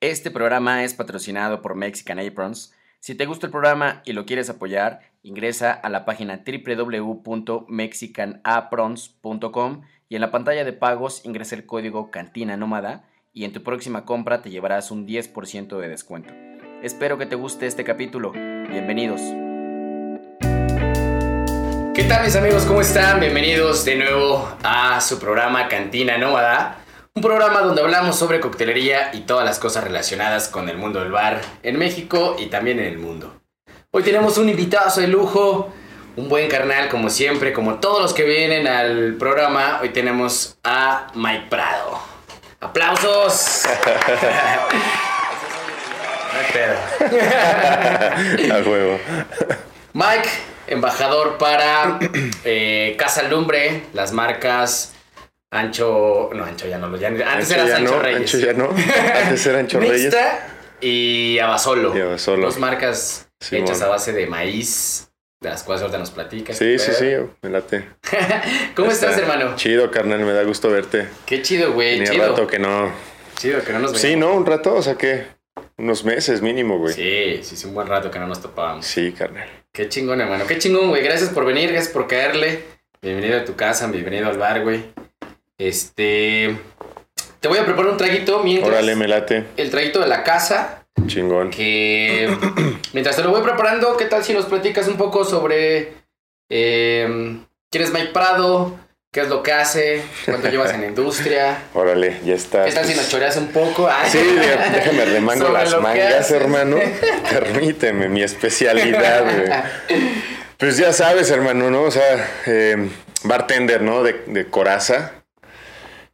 Este programa es patrocinado por Mexican Aprons. Si te gusta el programa y lo quieres apoyar, ingresa a la página www.mexicanaprons.com y en la pantalla de pagos ingresa el código Cantina Nómada y en tu próxima compra te llevarás un 10% de descuento. Espero que te guste este capítulo. Bienvenidos. ¿Qué tal mis amigos? ¿Cómo están? Bienvenidos de nuevo a su programa Cantina Nómada. Un programa donde hablamos sobre coctelería y todas las cosas relacionadas con el mundo del bar en México y también en el mundo. Hoy tenemos un invitado de lujo, un buen carnal como siempre, como todos los que vienen al programa. Hoy tenemos a Mike Prado. ¡Aplausos! A huevo. Mike, embajador para eh, Casa Lumbre, las marcas Ancho. No, Ancho ya no. Ya, antes era Ancho no, Reyes. Ancho ya no. Antes era Ancho Reyes. Mixta y Abasolo. Y Abasolo. Dos marcas Sí, hechas bueno. a base de maíz, de las cuales ahorita nos platicas. Sí, sí, sí, me late. ¿Cómo estás, Está hermano? Chido, carnal, me da gusto verte. Qué chido, güey. Chido. rato que no. Chido que no nos Sí, veamos. ¿no? Un rato, o sea que unos meses mínimo, güey. Sí, Sí, sí, sí, un buen rato que no nos topábamos. carnal. Qué chingón, hermano. Qué chingón, güey. Gracias por venir, gracias por caerle. Bienvenido a tu casa, bienvenido al bar, güey. Este. Te voy a preparar un traguito mientras. Órale, me late. El traguito de la casa. Chingón. Que. mientras te lo voy preparando, ¿qué tal si nos platicas un poco sobre. eh, ¿Quién es Mike Prado? ¿Qué es lo que hace? ¿Cuánto llevas en la industria? Órale, ya está. ¿Qué tal si nos choreas un poco? Ah. Sí, déjame remango las mangas, hermano. Permíteme, mi especialidad, güey. Pues ya sabes, hermano, ¿no? O sea, eh, bartender, ¿no? De, de coraza.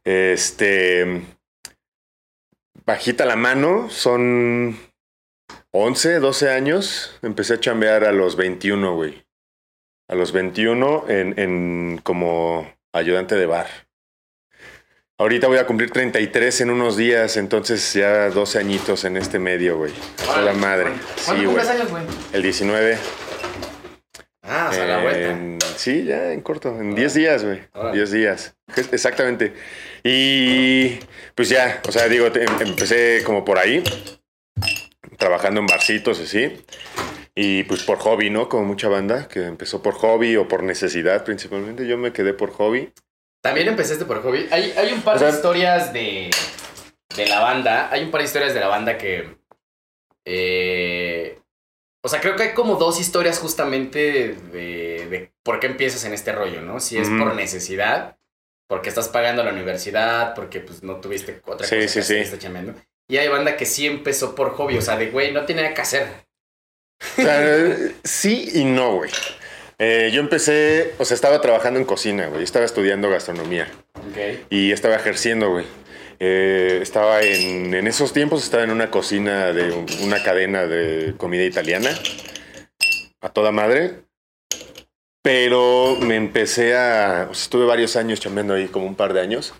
Este. Bajita la mano, son 11, 12 años. Empecé a chambear a los 21, güey. A los 21 en, en como ayudante de bar. Ahorita voy a cumplir 33 en unos días, entonces ya 12 añitos en este medio, güey. A la madre. ¿Cuánto Sí, güey. cumples años, güey? El 19. Sí, ya en corto, en 10 días, güey. Órale. 10 días. Exactamente. Y pues ya, o sea, digo, em- empecé como por ahí, trabajando en barcitos así. Y pues por hobby, ¿no? Como mucha banda que empezó por hobby o por necesidad principalmente. Yo me quedé por hobby. También empezaste por hobby. Hay, hay un par O sea- de historias de, de la banda. Hay un par de historias de la banda que. eh, o sea, creo que hay como dos historias justamente de, de por qué empiezas en este rollo, ¿no? Si es por necesidad, porque estás pagando la universidad, porque pues no tuviste otra Sí, cosa sí, que sí. estás chambeando. Y hay banda que sí empezó por hobby, o sea, de güey, no tiene nada que hacer. O sea, sí y no, güey. Eh, yo empecé, o sea, estaba trabajando en cocina, güey. Estaba estudiando gastronomía. Ok. y estaba ejerciendo, güey. Eh, estaba en, en esos tiempos, estaba en una cocina de un- una cadena de comida italiana, a toda madre. Pero me empecé a, o sea, estuve varios años chambeando ahí, como un par de años,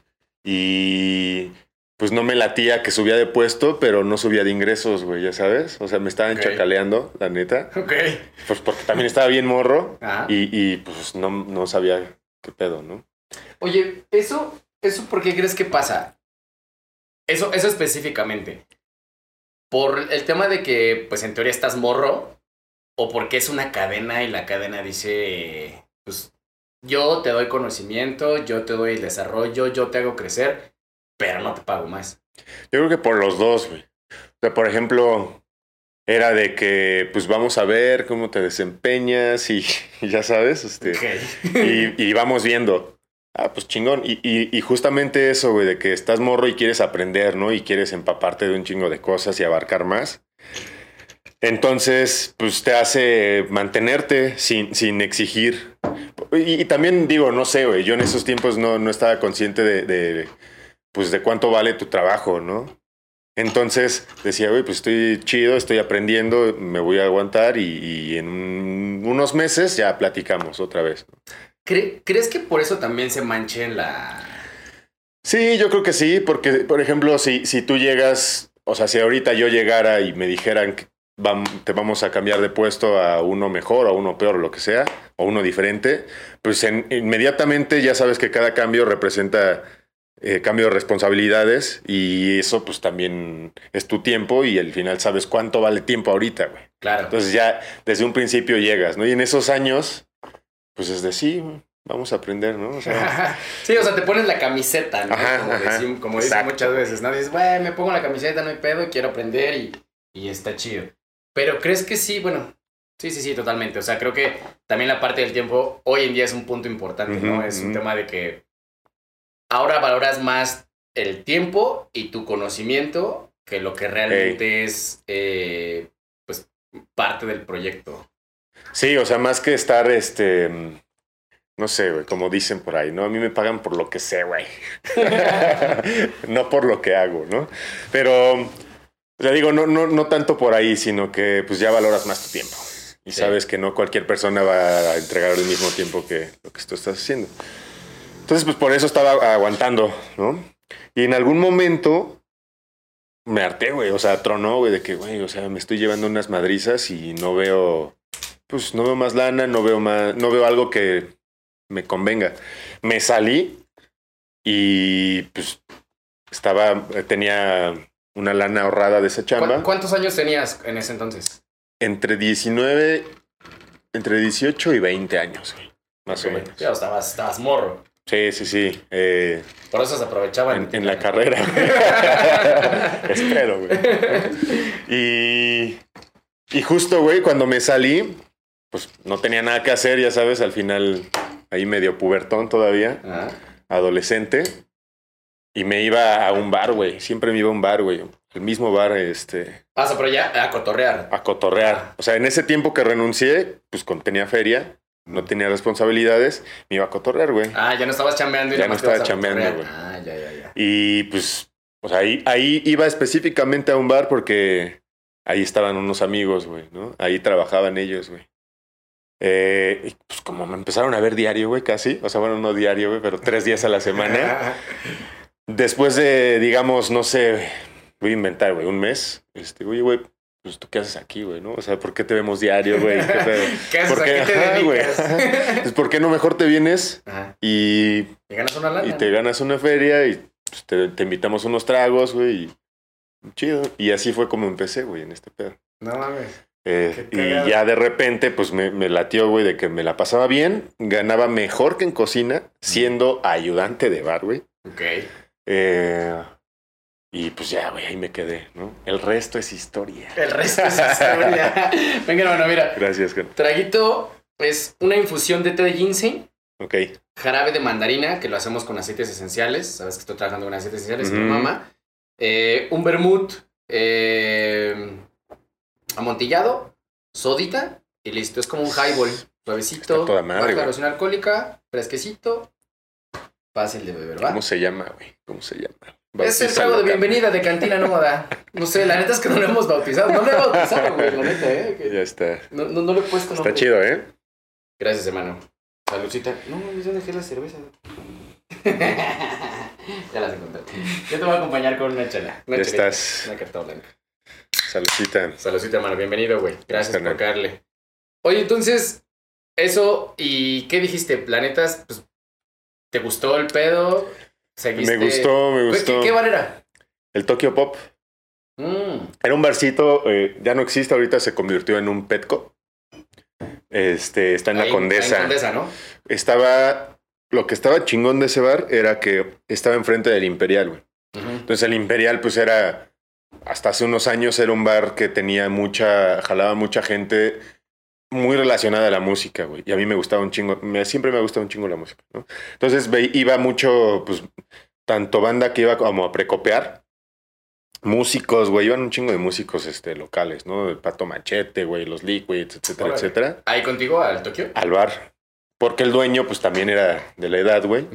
y pues no me latía que subía de puesto, pero no subía de ingresos, güey, ya sabes. O sea, me estaban chacaleando, la neta. Ok. Pues porque también estaba bien morro Ajá. y, y, pues no, no sabía qué pedo, ¿no? Oye, eso, eso ¿por qué crees que pasa? Eso, eso específicamente. ¿Por el tema de que, pues en teoría estás morro? ¿O porque es una cadena y la cadena dice, pues yo te doy conocimiento, yo te doy el desarrollo, yo te hago crecer, pero no te pago más? Yo creo que por los dos, güey. O sea, por ejemplo, era de que, pues vamos a ver cómo te desempeñas y, y ya sabes, este, y, y vamos viendo. Ah, pues chingón. Y, y, justamente eso, güey, de que estás morro y quieres aprender, ¿no? Y quieres empaparte de un chingo de cosas y abarcar más. Entonces, pues te hace mantenerte sin, sin exigir. Y, también digo, no sé, güey, yo en esos tiempos no, no estaba consciente de, de, pues de cuánto vale tu trabajo, ¿no? Entonces decía, güey, pues estoy chido, estoy aprendiendo, me voy a aguantar y, en un- unos meses ya platicamos otra vez. ¿Cre- ¿Crees que por eso también se manche la... Sí, yo creo que sí, porque, por ejemplo, si, si tú llegas, o sea, si ahorita yo llegara y me dijeran que te vamos a cambiar de puesto a uno mejor o a uno peor o lo que sea, o uno diferente, pues en- inmediatamente ya sabes que cada cambio representa eh, cambio de responsabilidades y eso pues también es tu tiempo y al final sabes cuánto vale tiempo ahorita, güey. Claro. Entonces ya desde un principio llegas, ¿no? Y en esos años, pues es de sí, vamos a aprender, ¿no? O sea, sí, o sea, te pones la camiseta, ¿no? Ajá, como ajá, decimos- como dicen muchas veces, ¿no? Dices, güey, me pongo la camiseta, no hay pedo, quiero aprender y, y está chido. Pero crees que sí, bueno, sí, sí, sí, totalmente. O sea, creo que también la parte del tiempo hoy en día es un punto importante, ¿no? Es un tema de que ahora valoras más el tiempo y tu conocimiento que lo que realmente es, eh, pues, parte del proyecto. Sí, o sea, más que estar, este, no sé, güey, como dicen por ahí, ¿no? A mí me pagan por lo que sé, güey. no por lo que hago, ¿no? Pero, sea, digo, no, no, no tanto por ahí, sino que pues ya valoras más tu tiempo. Y Sí. sabes que no cualquier persona va a entregar el mismo tiempo que lo que tú estás haciendo. Entonces, pues por eso estaba aguantando, ¿no? Y en algún momento me harté, güey. O sea, tronó, güey, de que, güey, o sea, me estoy llevando unas madrizas y no veo, pues no veo más lana, no veo más, no veo algo que me convenga. Me salí y pues estaba, tenía una lana ahorrada de esa ¿Cu- chamba. ¿Cuántos años tenías en ese entonces? Entre 19, entre 18 y 20 años, güey. Más o menos. Ya, estabas, estabas morro. Sí, sí, sí. eh, Por eso se aprovechaban. en, en la carrera. Espero, güey. Y, y justo, güey, cuando me salí, pues no tenía nada que hacer, ya sabes, al final ahí medio pubertón todavía, adolescente. Y me iba a un bar, güey. Siempre me iba a un bar, güey. El mismo bar, este, Ah, o sea, pero ya a cotorrear. a cotorrear. O sea, en ese tiempo que renuncié, pues con- tenía feria, no tenía responsabilidades, me iba a cotorrear, güey. Ah, ya no estabas chambeando y Ya no estaba chambeando, cotorrear. Ah, ya, ya, ya. Y pues, o sea, ahí, ahí iba específicamente a un bar porque ahí estaban unos amigos, güey, ¿no? Ahí trabajaban ellos, güey. Eh, y pues como me empezaron a ver diario, güey, casi. O sea, bueno, no diario, güey, pero tres días a la semana. Después de, digamos, no sé, voy a inventar, güey, un mes. Este, oye, güey, pues tú qué haces aquí, güey, ¿no? O sea, ¿por qué te vemos diario, güey? ¿Qué pedo? ¿Qué haces? ¿Por ¿A qué te Ajá, güey. Pues, ¿por qué no mejor te vienes Ajá. y Y ganas una lana. y te ganas una feria y pues, te, te invitamos unos tragos, güey, y chido. Y así fue como empecé, güey, en este pedo. No mames. Eh, y ya de repente, pues me, me latió, güey, de que me la pasaba bien, ganaba mejor que en cocina, siendo ayudante de bar, güey. Ok. Eh, y pues ya, güey, ahí me quedé, ¿no? El resto es historia. El resto es historia. Venga, hermano, mira. Gracias, Ken. Traguito es una infusión de té de ginseng, Ok. jarabe de mandarina, que lo hacemos con aceites esenciales. Sabes que estoy trabajando con aceites esenciales, Ujú. mi mamá. Eh, un vermut eh, amontillado, sodita y listo. Es como un highball, suavecito, toda erosión alcohólica, fresquecito, fácil de beber, ¿va? ¿Cómo se llama, güey? ¿Cómo se llama? Es el trago de bienvenida de Cantina Nómada. No sé, la neta es que no lo hemos bautizado. No lo he bautizado, güey, la neta, ¿eh? Que Ya está. No, no, no le he puesto Está chido, ¿eh? Gracias, hermano. Saludcita. No, yo dejé la cerveza. ya las encontré. Yo te voy a acompañar con una chela. Una Ya chelita, estás. Una carta blanca. Saludcita. Saludcita, hermano. Bienvenido, güey. Gracias por caerle. Oye, entonces, eso, ¿y qué dijiste? Planetas, pues, ¿te gustó el pedo? ¿Seguiste? Me gustó, me ¿Qué- gustó. ¿Qué, qué bar era? El Tokyo Pop. Mm, Era un barcito, eh, ya no existe, ahorita se convirtió en un Petco. Este, está en la Condesa. en Condesa, ¿no? Estaba, lo que estaba chingón de ese bar era que estaba enfrente del Imperial, güey. Entonces el Imperial, pues era, hasta hace unos años era un bar que tenía mucha, jalaba mucha gente muy relacionada a la música, güey. Y a mí me gustaba un chingo, me, siempre me ha gustado un chingo la música, ¿no? Entonces ve- iba mucho, pues, tanto banda que iba como a precopear. Músicos, güey, iban un chingo de músicos este, locales, ¿no? El Pato Machete, güey, los Liquids, etcétera, etcétera. ¿Ahí contigo, al Tokio? Al bar. Porque el dueño, pues también era de la edad, güey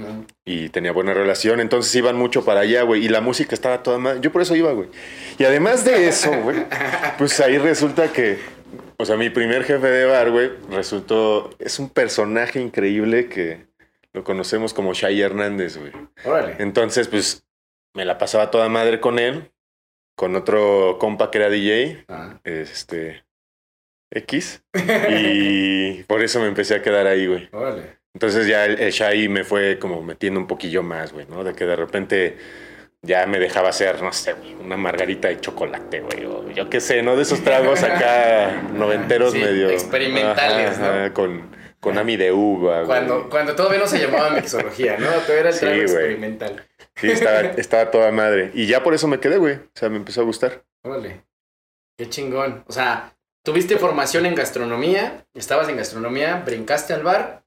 y tenía buena relación, entonces iban mucho para allá, güey, y la música estaba toda mal. Yo por eso iba, güey. Y además de eso, güey, pues ahí resulta que, o sea, mi primer jefe de bar, güey, resultó, es un personaje increíble que lo conocemos como Shai Hernández, güey. Órale. Entonces, pues, me la pasaba toda madre con él, con otro compa que era DJ, Ah. este, X, y por eso me empecé a quedar ahí, güey. Órale. Entonces ya el, el Shai me fue como metiendo un poquillo más, güey, ¿no? De que de repente ya me dejaba hacer, no sé, güey, una margarita de chocolate, güey, o yo qué sé, ¿no? De esos tragos acá noventeros Sí, medio... experimentales, ¿no? Con, con ami de uva, güey. Cuando, cuando todavía no se llamaba mixología, ¿no? Todavía era el Sí, trago güey. experimental. Sí, estaba, estaba toda madre. Y ya por eso me quedé, güey. O sea, me empezó a gustar. Órale. Qué chingón. O sea, tuviste formación en gastronomía, estabas en gastronomía, brincaste al bar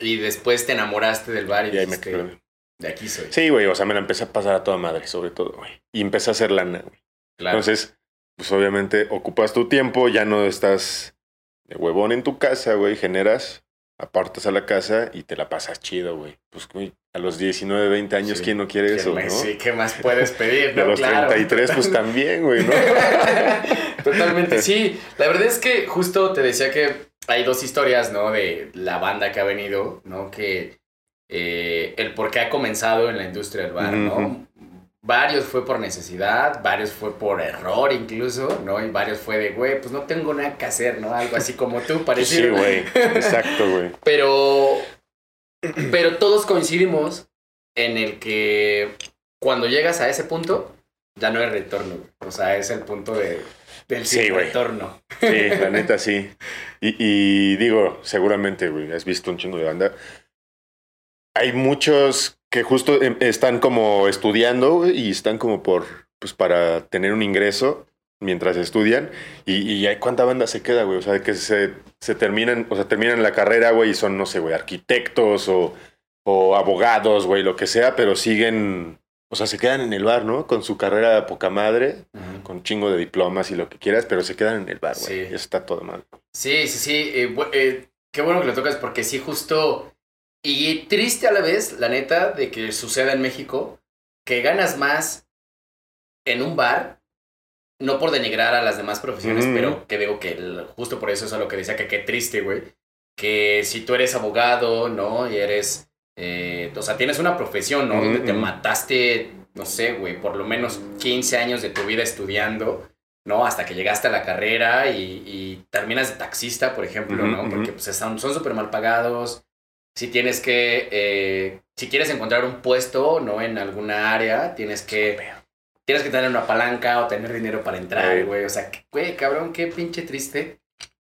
y después te enamoraste del bar y, Y ahí me quedé. de aquí soy. Sí, güey, o sea, me la empecé a pasar a toda madre, sobre todo, güey. Y empecé a hacer lana, güey. Claro. Entonces, pues obviamente ocupas tu tiempo, ya no estás de huevón en tu casa, güey, generas, apartas a la casa y te la pasas chido, güey. Pues, güey, a los 19, 20 años, Sí. ¿quién no quiere ¿Qué eso, más- no? Sí, ¿qué más puedes pedir? Y a no? los Claro. 33, pues también, güey, ¿no? Totalmente, sí. La verdad es que justo te decía que hay dos historias, ¿no? De la banda que ha venido, ¿no? Que eh, el por qué ha comenzado en la industria del bar, ¿no? Varios fue por necesidad, varios fue por error incluso, ¿no? Y varios fue de, güey, pues no tengo nada que hacer, ¿no? Algo así como tú, Sí, parecido. güey. Exacto, güey. Pero, pero todos coincidimos en el que cuando llegas a ese punto, ya no hay retorno. güey. O sea, es el punto de, del Sí, retorno. Sí, la neta sí. Y, y digo, seguramente, güey, has visto un chingo de banda. Hay muchos que justo em- están como estudiando y están como por, pues para tener un ingreso mientras estudian. Y, y hay cuánta banda se queda, güey. O sea, que se, se terminan, o sea, terminan la carrera, güey, y son, no sé, güey, arquitectos o, o abogados, güey, lo que sea, pero siguen, o sea, se quedan en el bar, ¿no? Con su carrera poca madre, con chingo de diplomas y lo que quieras, pero se quedan en el bar, güey. Sí. Y eso está todo mal. Sí, sí, sí. eh, eh, qué bueno que lo tocas porque sí, justo. Y triste a la vez, la neta, de que suceda en México, que ganas más en un bar, no por denigrar a las demás profesiones, pero que digo que el- justo por eso es a lo que decía, que qué triste, güey. Que si tú eres abogado, ¿no? Y eres. eh, o sea, tienes una profesión, ¿no? Donde te mataste, no sé, güey, por lo menos 15 años de tu vida estudiando. ¿no? Hasta que llegaste a la carrera y, y terminas de taxista, por ejemplo, ¿no? Porque pues son súper mal pagados. Si tienes que, eh, si quieres encontrar un puesto, ¿no? En alguna área, tienes que, tienes que tener una palanca o tener dinero para entrar, Ey. güey. O sea, güey, cabrón, qué pinche triste.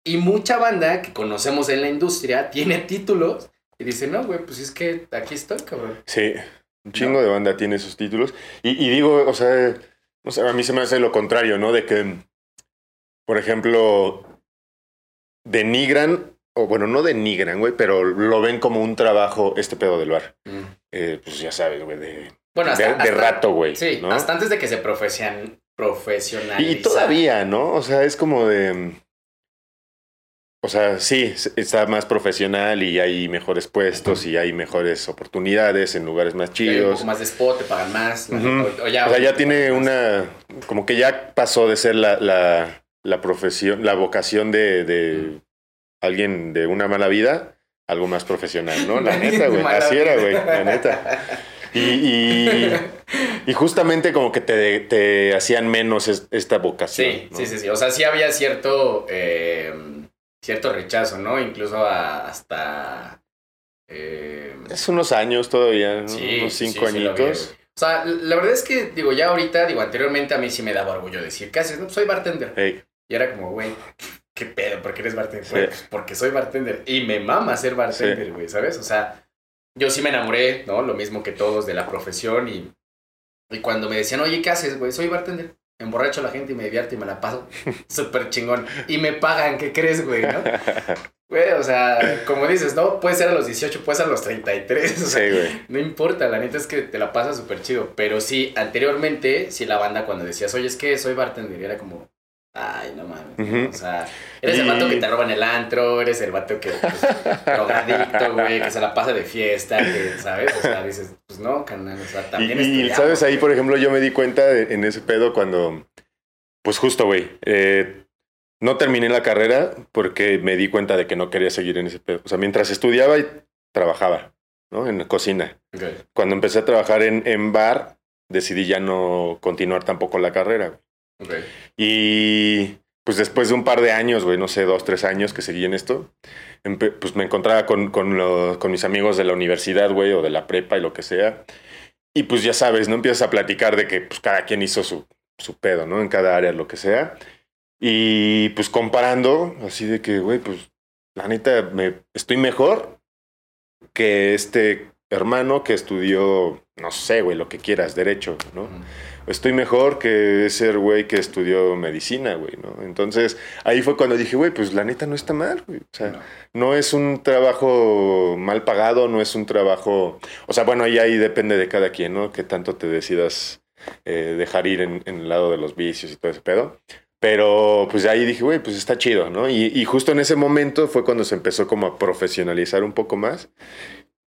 Y mucha banda que conocemos en la industria tiene títulos y dice, no, güey, pues es que aquí estoy, cabrón. Sí, un chingo de banda tiene esos títulos. Y, y digo, o sea, no sé, a mí se me hace lo contrario, ¿no? De que, por ejemplo, denigran, o bueno, no denigran, güey, pero lo ven como un trabajo este pedo del bar. Eh, pues ya sabes, güey, de, Bueno, hasta, de, de hasta- rato, güey. Sí, ¿no? hasta antes de que se profesion, profesionalizara. Y todavía, ¿no? O sea, es como de... O sea, sí, está más profesional y hay mejores puestos y hay mejores oportunidades en lugares más Ya hay un chidos. poco más de spot, te pagan más. o, o ya, O sea, ya tiene una. Como que ya pasó de ser la, la, la profesión, la vocación de, de alguien de una mala vida, algo más profesional, ¿no? La neta, güey. Así era, güey. La neta. Y, y, y justamente como que te, te hacían menos es- esta vocación. Sí, ¿no? sí, sí, sí. O sea, sí había cierto, eh, cierto rechazo, ¿no? Incluso a- hasta... eh, Hace unos años todavía, ¿no? sí, unos cinco sí, añitos. o sea, la verdad es que, digo, ya ahorita, digo, anteriormente a mí sí me daba orgullo decir, ¿qué haces? No, pues soy bartender. Y era como, güey, ¿qué pedo? ¿Por qué eres bartender? Sí. Pues porque soy bartender. Y me mama ser bartender, güey, ¿sabes? O sea, yo sí me enamoré, ¿no? Lo mismo que todos de la profesión. Y, y cuando me decían, oye, ¿qué haces, güey? Soy bartender. Emborracho a la gente y me divierto y me la paso súper chingón. Y me pagan, ¿qué crees, güey? ¿no? Güey, o sea, como dices, ¿no? Puede ser a los 18, puede ser a los 33. O sea, sí, güey. no importa, la neta es que te la pasas súper chido. Pero sí, anteriormente, sí la banda cuando decías, oye, es que soy bartender, era como, ay, no mames. O sea, eres el Y- vato que te roban el antro, eres el vato que, pues, drogadicto, güey, que se la pasa de fiesta, que, ¿sabes? O sea, dices, pues no, carnal, o sea, Y, también y, estudiamos, sabes, ahí, por ejemplo, yo me di cuenta de- en ese pedo cuando, pues justo, güey, eh, no terminé la carrera porque me di cuenta de que no quería seguir en ese pedo. O sea, mientras estudiaba y trabajaba, ¿no? En la cocina. Cuando empecé a trabajar en, en bar, decidí ya no continuar tampoco la carrera. güey. Ok. Y pues después de un par de años, güey, no sé, dos, tres años que seguí en esto, pues me encontraba con, con, con mis amigos de la universidad, güey, o de la prepa y lo que sea. Y pues ya sabes, ¿no? Empiezas a platicar de que pues cada quien hizo su, su pedo, ¿no? En cada área, lo que sea. Y pues comparando, así de que, güey, pues la neta, me, estoy mejor que este hermano que estudió, no sé, güey, lo que quieras, derecho, ¿no? Estoy mejor que ese güey que estudió medicina, güey, ¿no? Entonces, ahí fue cuando dije, güey, pues la neta no está mal, güey. O sea, no. es un trabajo mal pagado, no es un trabajo... O sea, bueno, ahí, ahí depende de cada quien, ¿no? Que tanto te decidas eh, dejar ir en, en, el lado de los vicios y todo ese pedo. Pero pues ahí dije, güey, pues está chido, ¿no? Y, y, justo en ese momento fue cuando se empezó como a profesionalizar un poco más.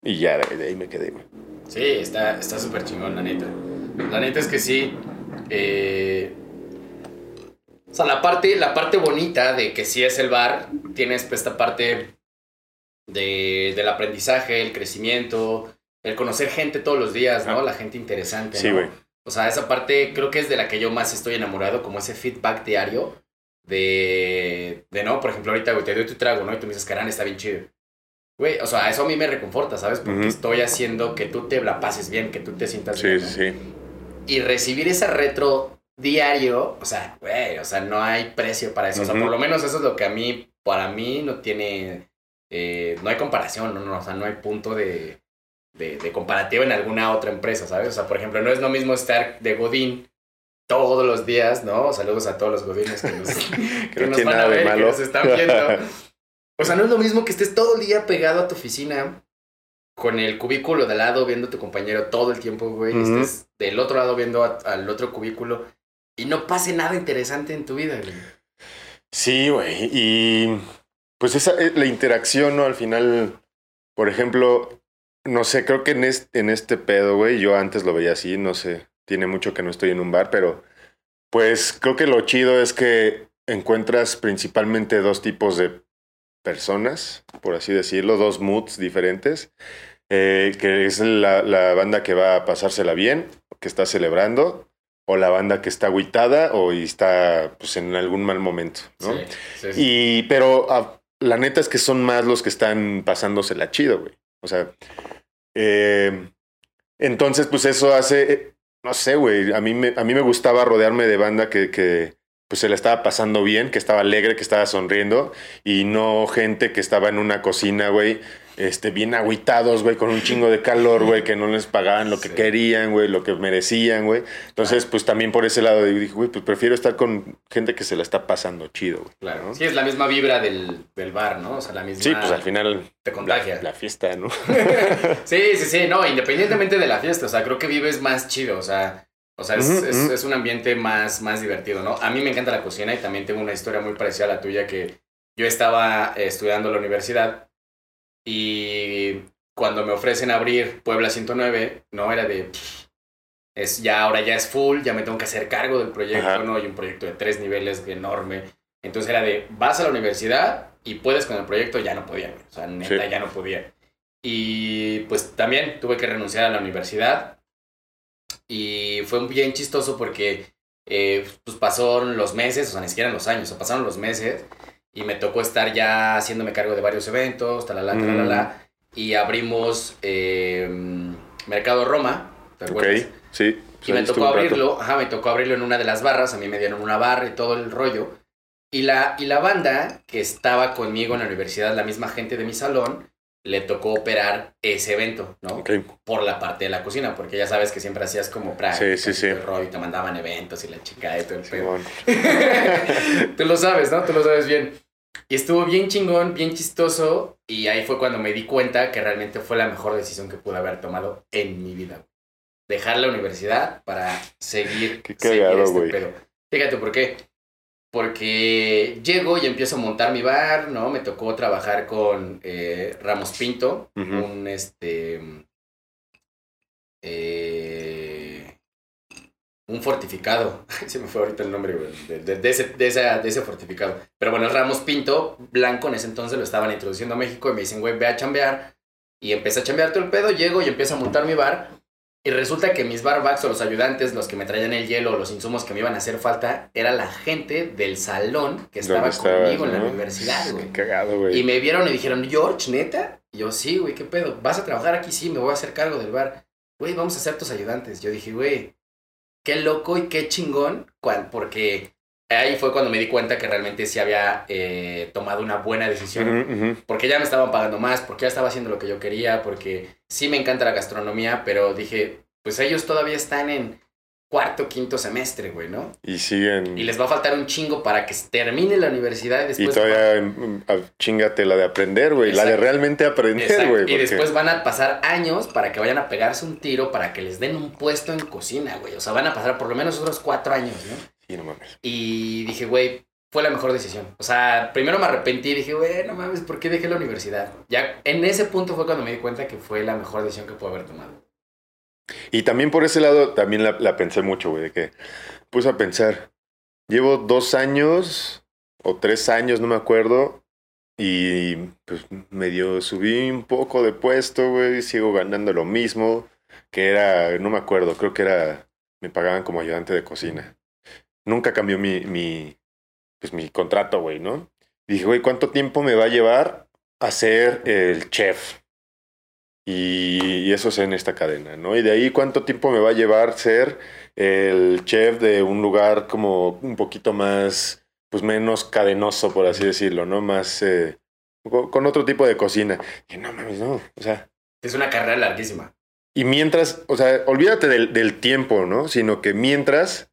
Y ya de, ahí me quedé, güey. Sí, está súper chingón, la neta. La neta es que sí. Eh, o sea, la parte, la parte bonita de que sí es el bar, tienes esta parte de, del aprendizaje, el crecimiento, el conocer gente todos los días, ¿no? La gente interesante. Sí, güey. O sea, esa parte creo que es de la que yo más estoy enamorado, como ese feedback diario de, de no, por ejemplo, ahorita, güey, te doy tu trago, ¿no? Y tú me dices, carán, está bien chido. Güey, o sea, eso a mí me reconforta, ¿sabes? Porque estoy haciendo que tú te la pases bien, que tú te sientas bien. Sí, sí, sí. Y recibir esa retro diario, o sea, güey, o sea, no hay precio para eso. O sea, por lo menos eso es lo que a mí, para mí, no tiene, eh, no hay comparación, no, no, o sea, no hay punto de, de, de comparativa en alguna otra empresa, ¿sabes? O sea, por ejemplo, no es lo mismo estar de Godín todos los días, ¿no? Saludos a todos los godines que nos, que nos van a ver, que nos están viendo. O sea, no es lo mismo que estés todo el día pegado a tu oficina con el cubículo de lado viendo a tu compañero todo el tiempo, güey. Estés del otro lado viendo al otro cubículo y no pase nada interesante en tu vida, güey. Sí, güey. Y pues esa, eh, la interacción, ¿no? Al final, por ejemplo, no sé, creo que en este, en este pedo, güey, yo antes lo veía así, no sé, tiene mucho que no estoy en un bar, pero pues creo que lo chido es que encuentras principalmente dos tipos de personas, por así decirlo, dos moods diferentes, eh, que es la, la, banda que va a pasársela bien, que está celebrando, o la banda que está agüitada o está pues, en algún mal momento, ¿no? Sí, sí, sí. Y, pero ah, la neta es que son más los que están pasándosela chido, güey. O sea, eh, entonces pues eso hace, no sé, güey, a mí me, a mí me gustaba rodearme de banda que, que pues se le estaba pasando bien, que estaba alegre, que estaba sonriendo, y no gente que estaba en una cocina, güey, este, bien agüitados, güey, con un chingo de calor, güey, que no les pagaban lo que querían, güey, lo que merecían, güey. Entonces, pues también por ese lado dije, güey, pues prefiero estar con gente que se la está pasando chido, güey. Claro. ¿no? Sí, es la misma vibra del, del, bar, ¿no? O sea, la misma. Sí, pues al final. Te contagia. La, la fiesta, ¿no? sí, sí, sí, no, independientemente de la fiesta, o sea, creo que vives más chido, o sea. O sea, es, uh -huh, es, uh -huh. es, un ambiente más, más divertido, ¿no? A mí me encanta la cocina y también tengo una historia muy parecida a la tuya que yo estaba estudiando en la universidad y cuando me ofrecen abrir Puebla 109, no era de... Es ya, ahora ya es full, ya me tengo que hacer cargo del proyecto, Ajá. ¿no? Hay un proyecto de tres niveles enorme. Entonces era de, vas a la universidad y puedes con el proyecto, ya no podía, o sea, neta, sí. ya no podía. Y pues también tuve que renunciar a la universidad y fue bien chistoso porque eh, pues pasaron los meses, o sea, ni siquiera los años, o sea, pasaron los meses y me tocó estar ya haciéndome cargo de varios eventos, talala, talala, mm. y abrimos eh, Mercado Roma, ¿te acuerdas? Ok, sí. Y me tocó abrirlo, ajá, me tocó abrirlo en una de las barras, a mí me dieron una barra y todo el rollo. Y la, y la banda que estaba conmigo en la universidad, la misma gente de mi salón, le tocó operar ese evento, ¿no? Okay. Por la parte de la cocina, porque ya sabes que siempre hacías como prácticas sí, sí, sí. rollo y te mandaban eventos y la chica y todo el pedo. Bueno. Tú lo sabes, ¿no? Tú lo sabes bien. Y estuvo bien chingón, bien chistoso, y ahí fue cuando me di cuenta que realmente fue la mejor decisión que pude haber tomado en mi vida. Dejar la universidad para seguir, Qué cagado, seguir este pedo. Fíjate por qué. Porque llego y empiezo a montar mi bar, ¿no? Me tocó trabajar con eh, Ramos Pinto, uh -huh. un este. Eh, un fortificado. Se me fue ahorita el nombre, güey. De, de, de, ese, de, esa, de ese fortificado. Pero bueno, Ramos Pinto, blanco, en ese entonces lo estaban introduciendo a México y me dicen, güey, ve a chambear. Y empecé a chambear todo el pedo, llego y empiezo a montar mi bar. Y resulta que mis barbacks o los ayudantes, los que me traían el hielo o los insumos que me iban a hacer falta, era la gente del salón que estaba estabas, conmigo en la universidad, güey. Qué cagado, güey. Y me vieron y dijeron, George, neta. Y yo, sí, güey, ¿qué pedo? ¿Vas a trabajar aquí? Sí, me voy a hacer cargo del bar. Güey, vamos a ser tus ayudantes. Yo dije, güey, qué loco y qué chingón. cual- Porque ahí fue cuando me di cuenta que realmente sí había eh, tomado una buena decisión. Porque ya me estaban pagando más, porque ya estaba haciendo lo que yo quería, porque sí me encanta la gastronomía, pero dije, pues ellos todavía están en cuarto, quinto semestre, güey, ¿no? Y siguen. Y les va a faltar un chingo para que termine la universidad y Y después... todavía mm, ah, chingate la de aprender, güey. La de realmente aprender, Exacto, güey. Y porque- después van a pasar años para que vayan a pegarse un tiro, para que les den un puesto en cocina, güey. O sea, van a pasar por lo menos otros cuatro años, ¿no? Sí, no mames. Y dije, güey, fue la mejor decisión. O sea, primero me arrepentí y dije, güey, no mames, ¿por qué dejé la universidad? Ya en ese punto fue cuando me di cuenta que fue la mejor decisión que pude haber tomado. Y también por ese lado, también la, la pensé mucho, güey, de que puse a pensar, llevo dos años o tres años, no me acuerdo, y pues medio subí un poco de puesto, güey, sigo ganando lo mismo, que era, no me acuerdo, creo que era, me pagaban como ayudante de cocina. Nunca cambió mi, mi, pues mi contrato, güey, ¿no? Dije, güey, ¿cuánto tiempo me va a llevar a ser el chef? Y, eso es en esta cadena, ¿no? Y de ahí cuánto tiempo me va a llevar ser el chef de un lugar como un poquito más, pues menos cadenoso, por así decirlo, ¿no? Más, eh, co- con otro tipo de cocina. Y no mames, no, o sea, Es una carrera larguísima. y mientras, o sea, olvídate del, del tiempo, ¿no? Sino que mientras,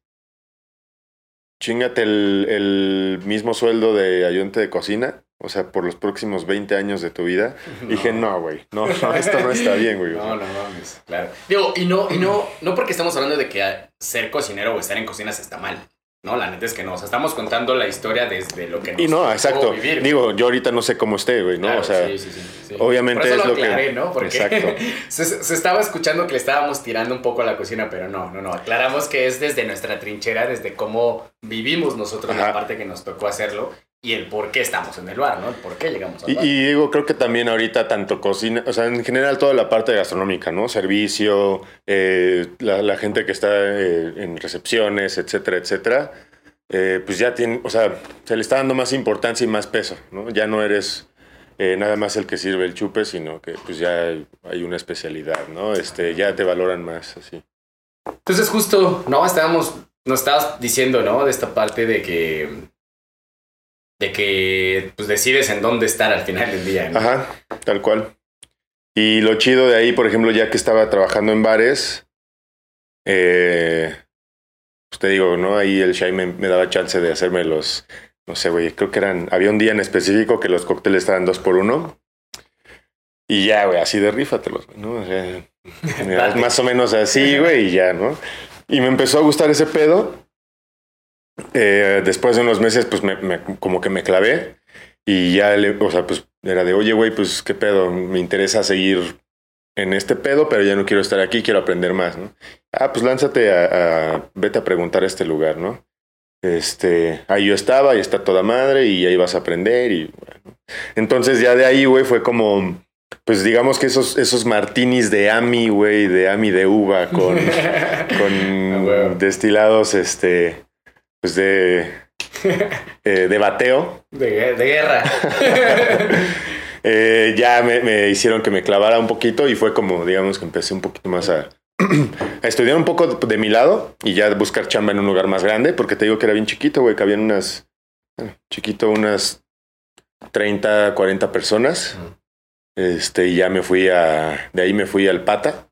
chingate el, el mismo sueldo de ayudante de cocina, o sea, por los próximos 20 años de tu vida. Dije, no, güey, no, no, esto no está bien, güey. No, no mames, claro. Digo, y no, y no, no porque estamos hablando de que ser cocinero o estar en cocinas está mal. No, la neta es que no. O sea, estamos contando la historia desde lo que nos Y no, exacto. vivir. Digo, yo ahorita no sé cómo esté, güey, ¿no? Claro, o sea, sí, sí, sí, obviamente Por eso es lo que- aclaré, ¿no? Porque Exacto. se, se estaba escuchando que le estábamos tirando un poco a la cocina, pero no, no, no. Aclaramos que es desde nuestra trinchera, desde cómo vivimos nosotros la parte que nos tocó hacerlo y el por qué estamos en el bar, ¿no? El por qué llegamos al Y, bar. y digo, creo que también ahorita tanto cocina, o sea, en general toda la parte gastronómica, ¿no? Servicio, eh, la, la gente que está eh, en recepciones, etcétera, etcétera, eh, pues ya tiene, o sea, se le está dando más importancia y más peso, ¿no? Ya no eres eh, nada más el que sirve el chupe, sino que pues ya hay, hay una especialidad, ¿no? Este, ya te valoran más, así. Entonces justo, no, estábamos, nos estabas diciendo, ¿no? De esta parte de que, de que, pues decides en dónde estar al final del día, ¿no? Ajá, tal cual. Y lo chido de ahí, por ejemplo, ya que estaba trabajando en bares, eh, pues te digo, ¿no? Ahí el Shai me, me daba chance de hacerme los, no sé, güey, creo que eran, había un día en específico que los cócteles estaban dos por uno. Y ya, güey, así de rífatelos, ¿no? O sea, más o menos así, güey, y ya, ¿no? Y me empezó a gustar ese pedo. Eh, después de unos meses, pues me, me- como que me clavé. Y ya, le, o sea, pues era de, oye, güey, pues qué pedo, me interesa seguir en este pedo, pero ya no quiero estar aquí, quiero aprender más, ¿no? Ah, pues lánzate a, a- vete a preguntar a este lugar, ¿no? Este, ahí yo estaba y está toda madre y ahí vas a aprender y bueno. Entonces ya de ahí, güey, fue como, pues digamos que esos, esos martinis de Ami, güey, de Ami de uva con, destilados, este, pues de, eh, de bateo. De, de guerra. Eh, ya me, me hicieron que me clavara un poquito y fue como, digamos, que empecé un poquito más a, a estudiar un poco de, de mi lado y ya buscar chamba en un lugar más grande, porque te digo que era bien chiquito, güey, que habían unas, bueno, chiquito, unas 30, 40 personas. Este, y ya me fui a, de ahí me fui al Pata,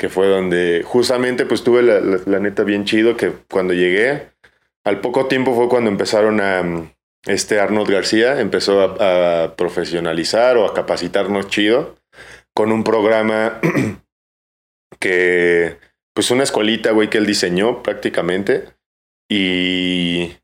que fue donde justamente pues tuve la, la- la neta bien chido, que cuando llegué, al poco tiempo fue cuando empezaron a, mm, este Arnold García empezó a, a profesionalizar o a capacitarnos chido con un programa que, pues una escuelita, güey, que él diseñó prácticamente y...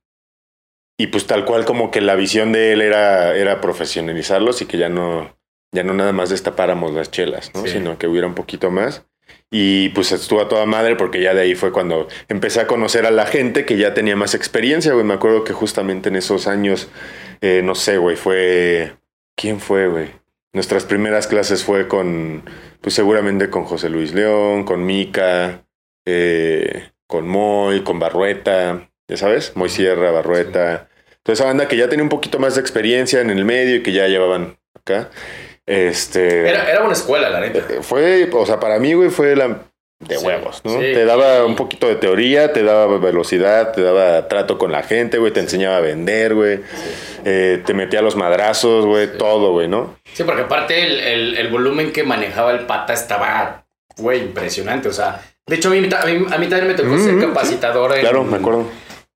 Y pues tal cual como que la visión de él era, era profesionalizarlos y que ya no, ya no nada más destapáramos las chelas, ¿no? Sí. Sino que hubiera un poquito más. Y pues estuvo a toda madre porque ya de ahí fue cuando empecé a conocer a la gente que ya tenía más experiencia, güey. Me acuerdo que justamente en esos años, eh, no sé, güey, fue... ¿Quién fue, güey? Nuestras primeras clases fue con, pues seguramente con José Luis León, con Mica, eh, con Moy, con Barrueta, ya sabes, Moy Sierra, Barrueta. Toda esa banda que ya tenía un poquito más de experiencia en el medio y que ya llevaban acá. Este. Era, era una escuela, la neta. Fue, o sea, para mí, güey, fue la de Sí, huevos, ¿no? sí. Te daba un poquito de teoría, te daba velocidad, te daba trato con la gente, güey, te enseñaba a vender, güey. Eh, te metía los madrazos, güey, todo, güey, ¿no? Sí, porque aparte el, el- el volumen que manejaba el pata estaba, güey, impresionante. O sea, de hecho, a mí, a mí, a mí también me tocó ser Mm, sí. capacitador en, Claro, me acuerdo.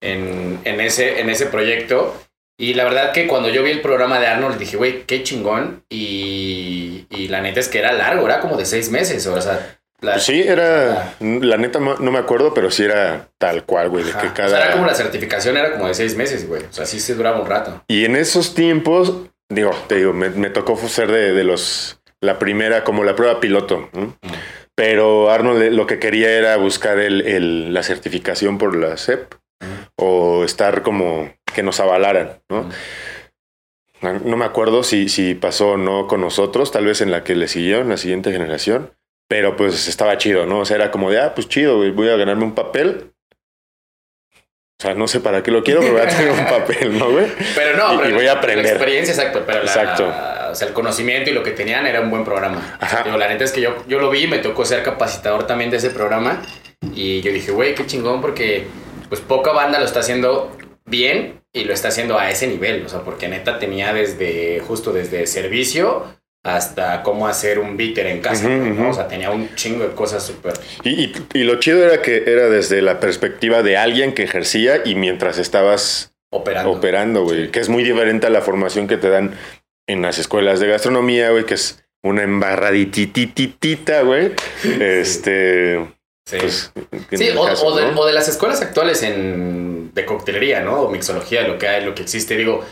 en, en ese, en ese proyecto. Y la verdad que cuando yo vi el programa de Arnold dije, güey, qué chingón. Y, y la neta es que era largo, era como de seis meses. O sea, la- Pues sí, era, la neta no me acuerdo, pero sí era tal cual, güey, de que O sea, era cada... como la certificación, era como de seis meses, güey. O sea, sí se duraba un rato. Y en esos tiempos, digo, te digo, me, me tocó ser de, de los, la primera, como la prueba piloto, ¿no? Pero Arnold lo que quería era buscar el, el- la certificación por la CEP o estar como que nos avalaran, ¿no? No, no me acuerdo si, si pasó o no con nosotros, tal vez en la que le siguió, en la siguiente generación, pero pues estaba chido, ¿no? O sea, era como de, ah, pues chido, güey, voy a ganarme un papel. O sea, no sé para qué lo quiero, pero voy a tener un papel, ¿no, güey? Pero no, Y- pero y voy a aprender. La experiencia, exacto. Pero la- Exacto. o sea, el conocimiento y lo que tenían era un buen programa. Ajá. Digo, la neta es que yo, yo lo vi, me tocó ser capacitador también de ese programa. Y yo dije, güey, qué chingón, porque pues poca banda lo está haciendo bien y lo está haciendo a ese nivel. O sea, porque neta tenía desde, justo desde servicio hasta cómo hacer un bitter en casa. Ujú, ¿no? O sea, tenía un chingo de cosas súper. Y, y- y lo chido era que era desde la perspectiva de alguien que ejercía y mientras estabas Operando. operando, güey. Sí. Que es muy diferente a la formación que te dan en las escuelas de gastronomía, güey, que es una embarraditititita, güey. Este. Sí. Pues, Sí, o, caso, o de, ¿no? o de las escuelas actuales en, de coctelería, ¿no? O mixología, lo que hay, lo que existe. Digo,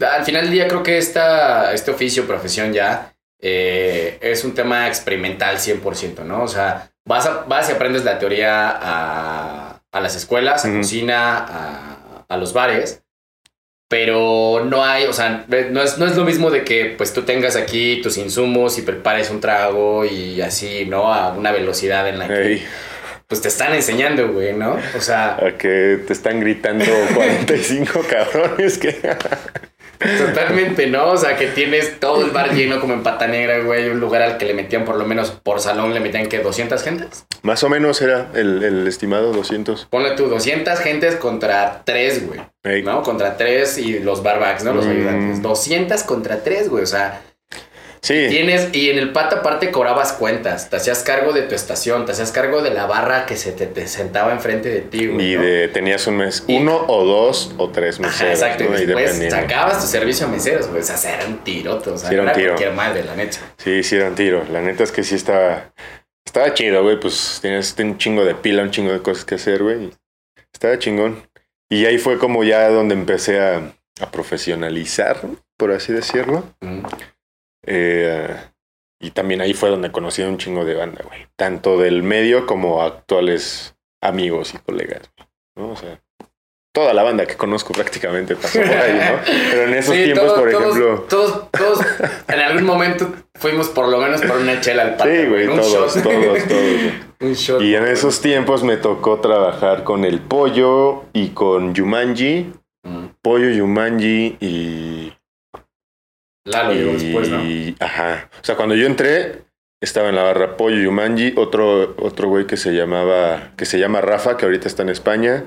al final del día creo que esta, este oficio, profesión ya, eh, es un tema experimental 100%, ¿no? O sea, vas, a- vas y aprendes la teoría a, a las escuelas, a cocina, a, a los bares. Pero no hay, o sea, no es, no es lo mismo de que pues tú tengas aquí tus insumos y prepares un trago y así, ¿no? A una velocidad en la que pues te están enseñando, güey, ¿no? O sea, a que te están gritando 45 cabrones que. totalmente, ¿no? O sea, que tienes todo el bar lleno como en pata negra, güey, un lugar al que le metían por lo menos por salón, le metían que 200 gentes. Más o menos era el, el estimado 200. Ponle tú 200 gentes contra 3, güey, Ey. ¿no? Contra 3 y los barbacks, ¿no? Los Mm. ayudantes. 200 contra 3, güey, o sea, Sí. tienes, y en el pata aparte cobrabas cuentas, te hacías cargo de tu estación, te hacías cargo de la barra que se te, te sentaba enfrente de ti, güey. Y ¿no? de, tenías un mes, Y- uno o dos o tres Ajá, meseros, exacto, ¿no? y después sacabas tu servicio a meseros, güey. O sea, era un tirote, o sea, Sí, era un era tiro. cualquier madre, la neta. Sí, sí, era un tiro. La neta es que sí estaba. Estaba chido, güey. Pues tenías un chingo de pila, un chingo de cosas que hacer, güey. Estaba chingón. Y ahí fue como ya donde empecé a, a profesionalizar, por así decirlo. Mm. Eh, y también ahí fue donde conocí a un chingo de banda, güey. Tanto del medio como actuales amigos y colegas, ¿no? O sea, toda la banda que conozco prácticamente pasó por ahí, ¿no? Pero en esos Sí, tiempos, todos- por ejemplo. Todos, todos, en algún momento fuimos por lo menos por una chela al pata. Sí, güey, un todos, shot. todos, todos. güey. un shot. Y en esos tiempos me tocó trabajar con el pollo y con Yumanji. Mm. Pollo, Yumanji y. Lalo llegó y- después, ¿no? Ajá. O sea, cuando yo entré, estaba en la barra Pollo Yumanji, otro, otro güey que se llamaba. que se llama Rafa, que ahorita está en España.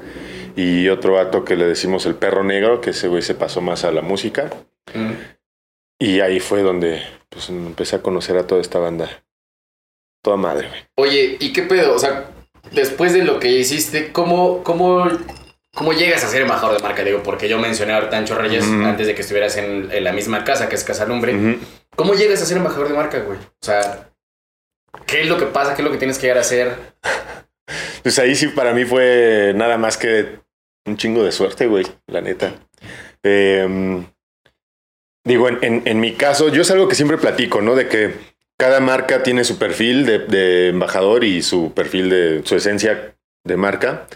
Y otro vato que le decimos el perro negro, que ese güey se pasó más a la música. Mm. Y ahí fue donde pues, empecé a conocer a toda esta banda. Toda madre, güey. Oye, ¿y qué pedo? O sea, después de lo que hiciste, ¿cómo, cómo, cómo llegas a ser embajador de marca? Digo, porque yo mencioné a Hortancho Reyes antes de que estuvieras en, en la misma casa, que es Casa Lumbre. ¿Cómo llegas a ser embajador de marca, güey? O sea, ¿qué es lo que pasa? ¿Qué es lo que tienes que llegar a hacer? Pues ahí sí para mí fue nada más que un chingo de suerte, güey, la neta. Eh, digo, en, en- en mi caso, yo es algo que siempre platico, ¿no? De que cada marca tiene su perfil de, de embajador y su perfil de su esencia de marca.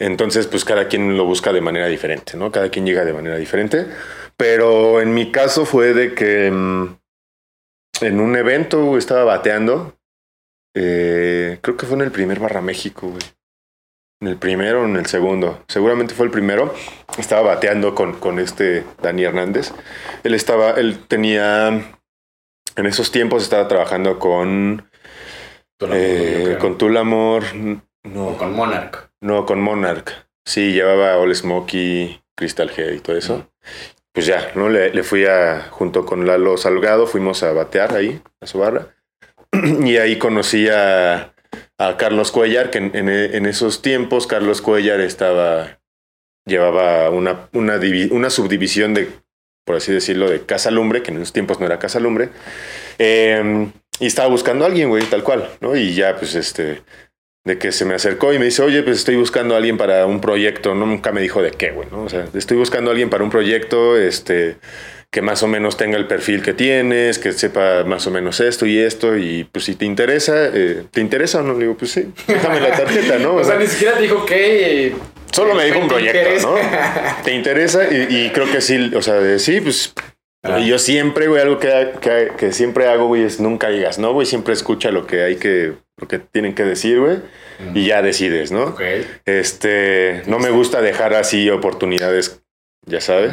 Entonces, pues cada quien lo busca de manera diferente, ¿no? Cada quien llega de manera diferente. Pero en mi caso fue de que mm, en un evento, estaba bateando. Eh, creo que fue en el primer Barra México, güey. En el primero o en el segundo. Seguramente fue el primero. Estaba bateando con, con este Dani Hernández. Él estaba, él tenía, en esos tiempos estaba trabajando con, Tulamor, eh, con Tulamor. O No, con Monarch. No, con Monarch. Sí, llevaba All Smokey, Crystal Head y todo eso. Pues ya, ¿no? Le, le fui a, junto con Lalo Salgado, fuimos a batear ahí, a su barra. y ahí conocí a, a Carlos Cuellar, que en, en- en esos tiempos Carlos Cuellar estaba, llevaba una, una, divi- una subdivisión de, por así decirlo, de Casa Lumbre, que en esos tiempos no era Casa Lumbre. Eh, y estaba buscando a alguien, güey, tal cual, ¿no? Y ya, pues, este, de que se me acercó y me dice, oye, pues estoy buscando a alguien para un proyecto, no, nunca me dijo de qué, güey, ¿no? O sea, estoy buscando a alguien para un proyecto, este, que más o menos tenga el perfil que tienes, que sepa más o menos esto y esto, y pues si te interesa, eh, ¿te interesa o no? Le digo, pues sí, déjame la tarjeta, ¿no? O sea, ni siquiera te dijo que. Solo me dijo un ¿te proyecto, interesa? ¿no? ¿Te interesa? Y, y creo que sí, o sea, de, sí, pues. Ah. Y yo siempre, güey, algo que, que, que siempre hago, güey, es nunca digas, ¿no? Güey, siempre escucha lo que hay que, lo que tienen que decir, güey, y ya decides, ¿no? Ok. Este, no me gusta dejar así oportunidades, ya sabes.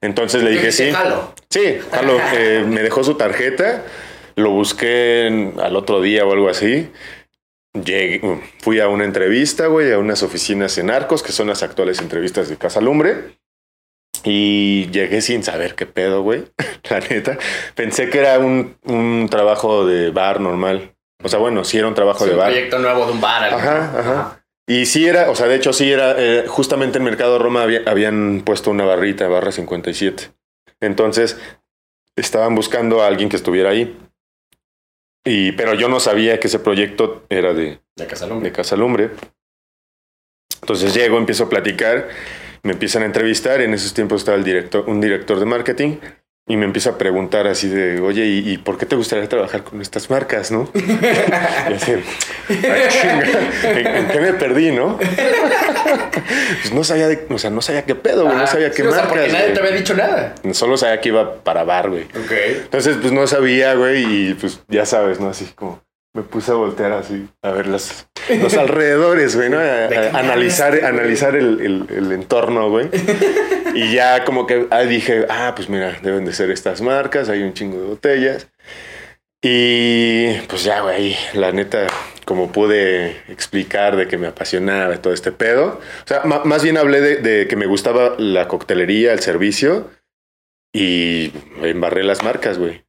Entonces le dije, sí. "Jalo". Sí, jalo, eh, me dejó su tarjeta, lo busqué en- al otro día o algo así. Llegué, fui a una entrevista, güey, a unas oficinas en Arcos, que son las actuales entrevistas de Casa Lumbre. Y llegué sin saber qué pedo, güey. La neta. Pensé que era un, un trabajo de bar normal. O sea, bueno, sí era un trabajo de un bar. proyecto nuevo de un bar. algo, Ajá, ajá. Y sí era, o sea, de hecho sí era, eh, justamente en Mercado Roma había- habían puesto una barrita, barra 57. Entonces, estaban buscando a alguien que estuviera ahí. Y, pero yo no sabía que ese proyecto era de, De Casalumbre. de Casa Lumbre. Entonces llego, empiezo a platicar, me empiezan a entrevistar. En esos tiempos estaba el director, un director de marketing y me empieza a preguntar así de, oye, ¿y, y por qué te gustaría trabajar con estas marcas, no? y así, "Ay, chinga, ¿en, en qué me perdí, no? pues no sabía, de- o sea, no sabía qué pedo, güey, no Ah, sabía qué sí, o sea, marcas. porque nadie güey. te había dicho nada. Solo sabía que iba para bar, güey. Ok. Entonces, pues no sabía, güey, y pues ya sabes, ¿no? Así como me puse a voltear así, a ver las, los alrededores, güey, ¿no? A, ¿De qué a- me analizar, analizar el, el- el entorno, güey. Y ya como que ah, dije, ah, pues mira, deben de ser estas marcas, hay un chingo de botellas. Y pues ya, güey, la neta, como pude explicar de que me apasionaba todo este pedo. O sea, más bien hablé de, de que me gustaba la coctelería, el servicio y embarré las marcas, güey.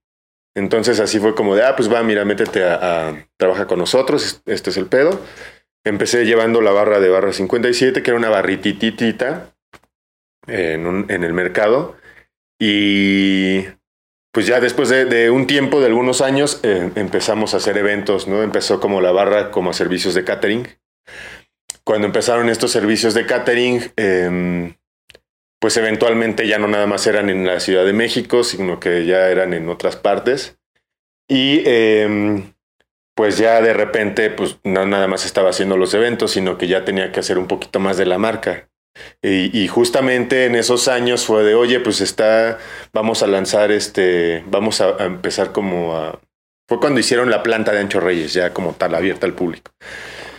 Entonces así fue como de, ah, pues va, mira, métete a, a trabaja con nosotros, es- este es el pedo. Empecé llevando la barra de barra 57, que era una barrititita en, en el mercado. Y pues ya después de, un tiempo, de algunos años, eh, empezamos a hacer eventos, ¿no? Empezó como la barra como servicios de catering. Cuando empezaron estos servicios de catering, em, pues eventualmente ya no nada más eran en la Ciudad de México, sino que ya eran en otras partes. Y em, pues ya de repente, pues no nada más estaba haciendo los eventos, sino que ya tenía que hacer un poquito más de la marca. Y, justamente en esos años fue de, oye, pues está, vamos a lanzar este, vamos a, empezar como a... Fue cuando hicieron la planta de Ancho Reyes, ya como tal, abierta al público.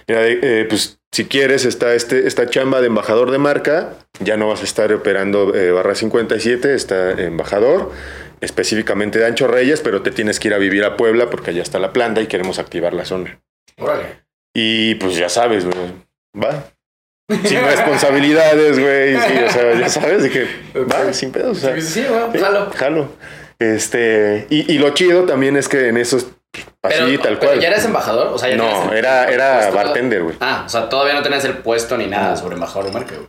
Eh, pues si quieres, está este, esta chamba de embajador de marca, ya no vas a estar operando eh, barra 57, está embajador, específicamente de Ancho Reyes, pero te tienes que ir a vivir a Puebla porque allá está la planta y queremos activar la zona. Órale. Y pues ya sabes, güey, va. Sin responsabilidades, güey. Sí, o sea, ya sabes de que va, sin pedos. O sea, Sí, sí, bueno, jalo. jalo. Este, y, y lo chido también es que en esos, así Pero, tal pero cual. ¿ya eres embajador? O sea, ya no, el- era, era bartender, güey. Ah, o sea, todavía no tenías el puesto ni nada sobre embajador de marca, güey.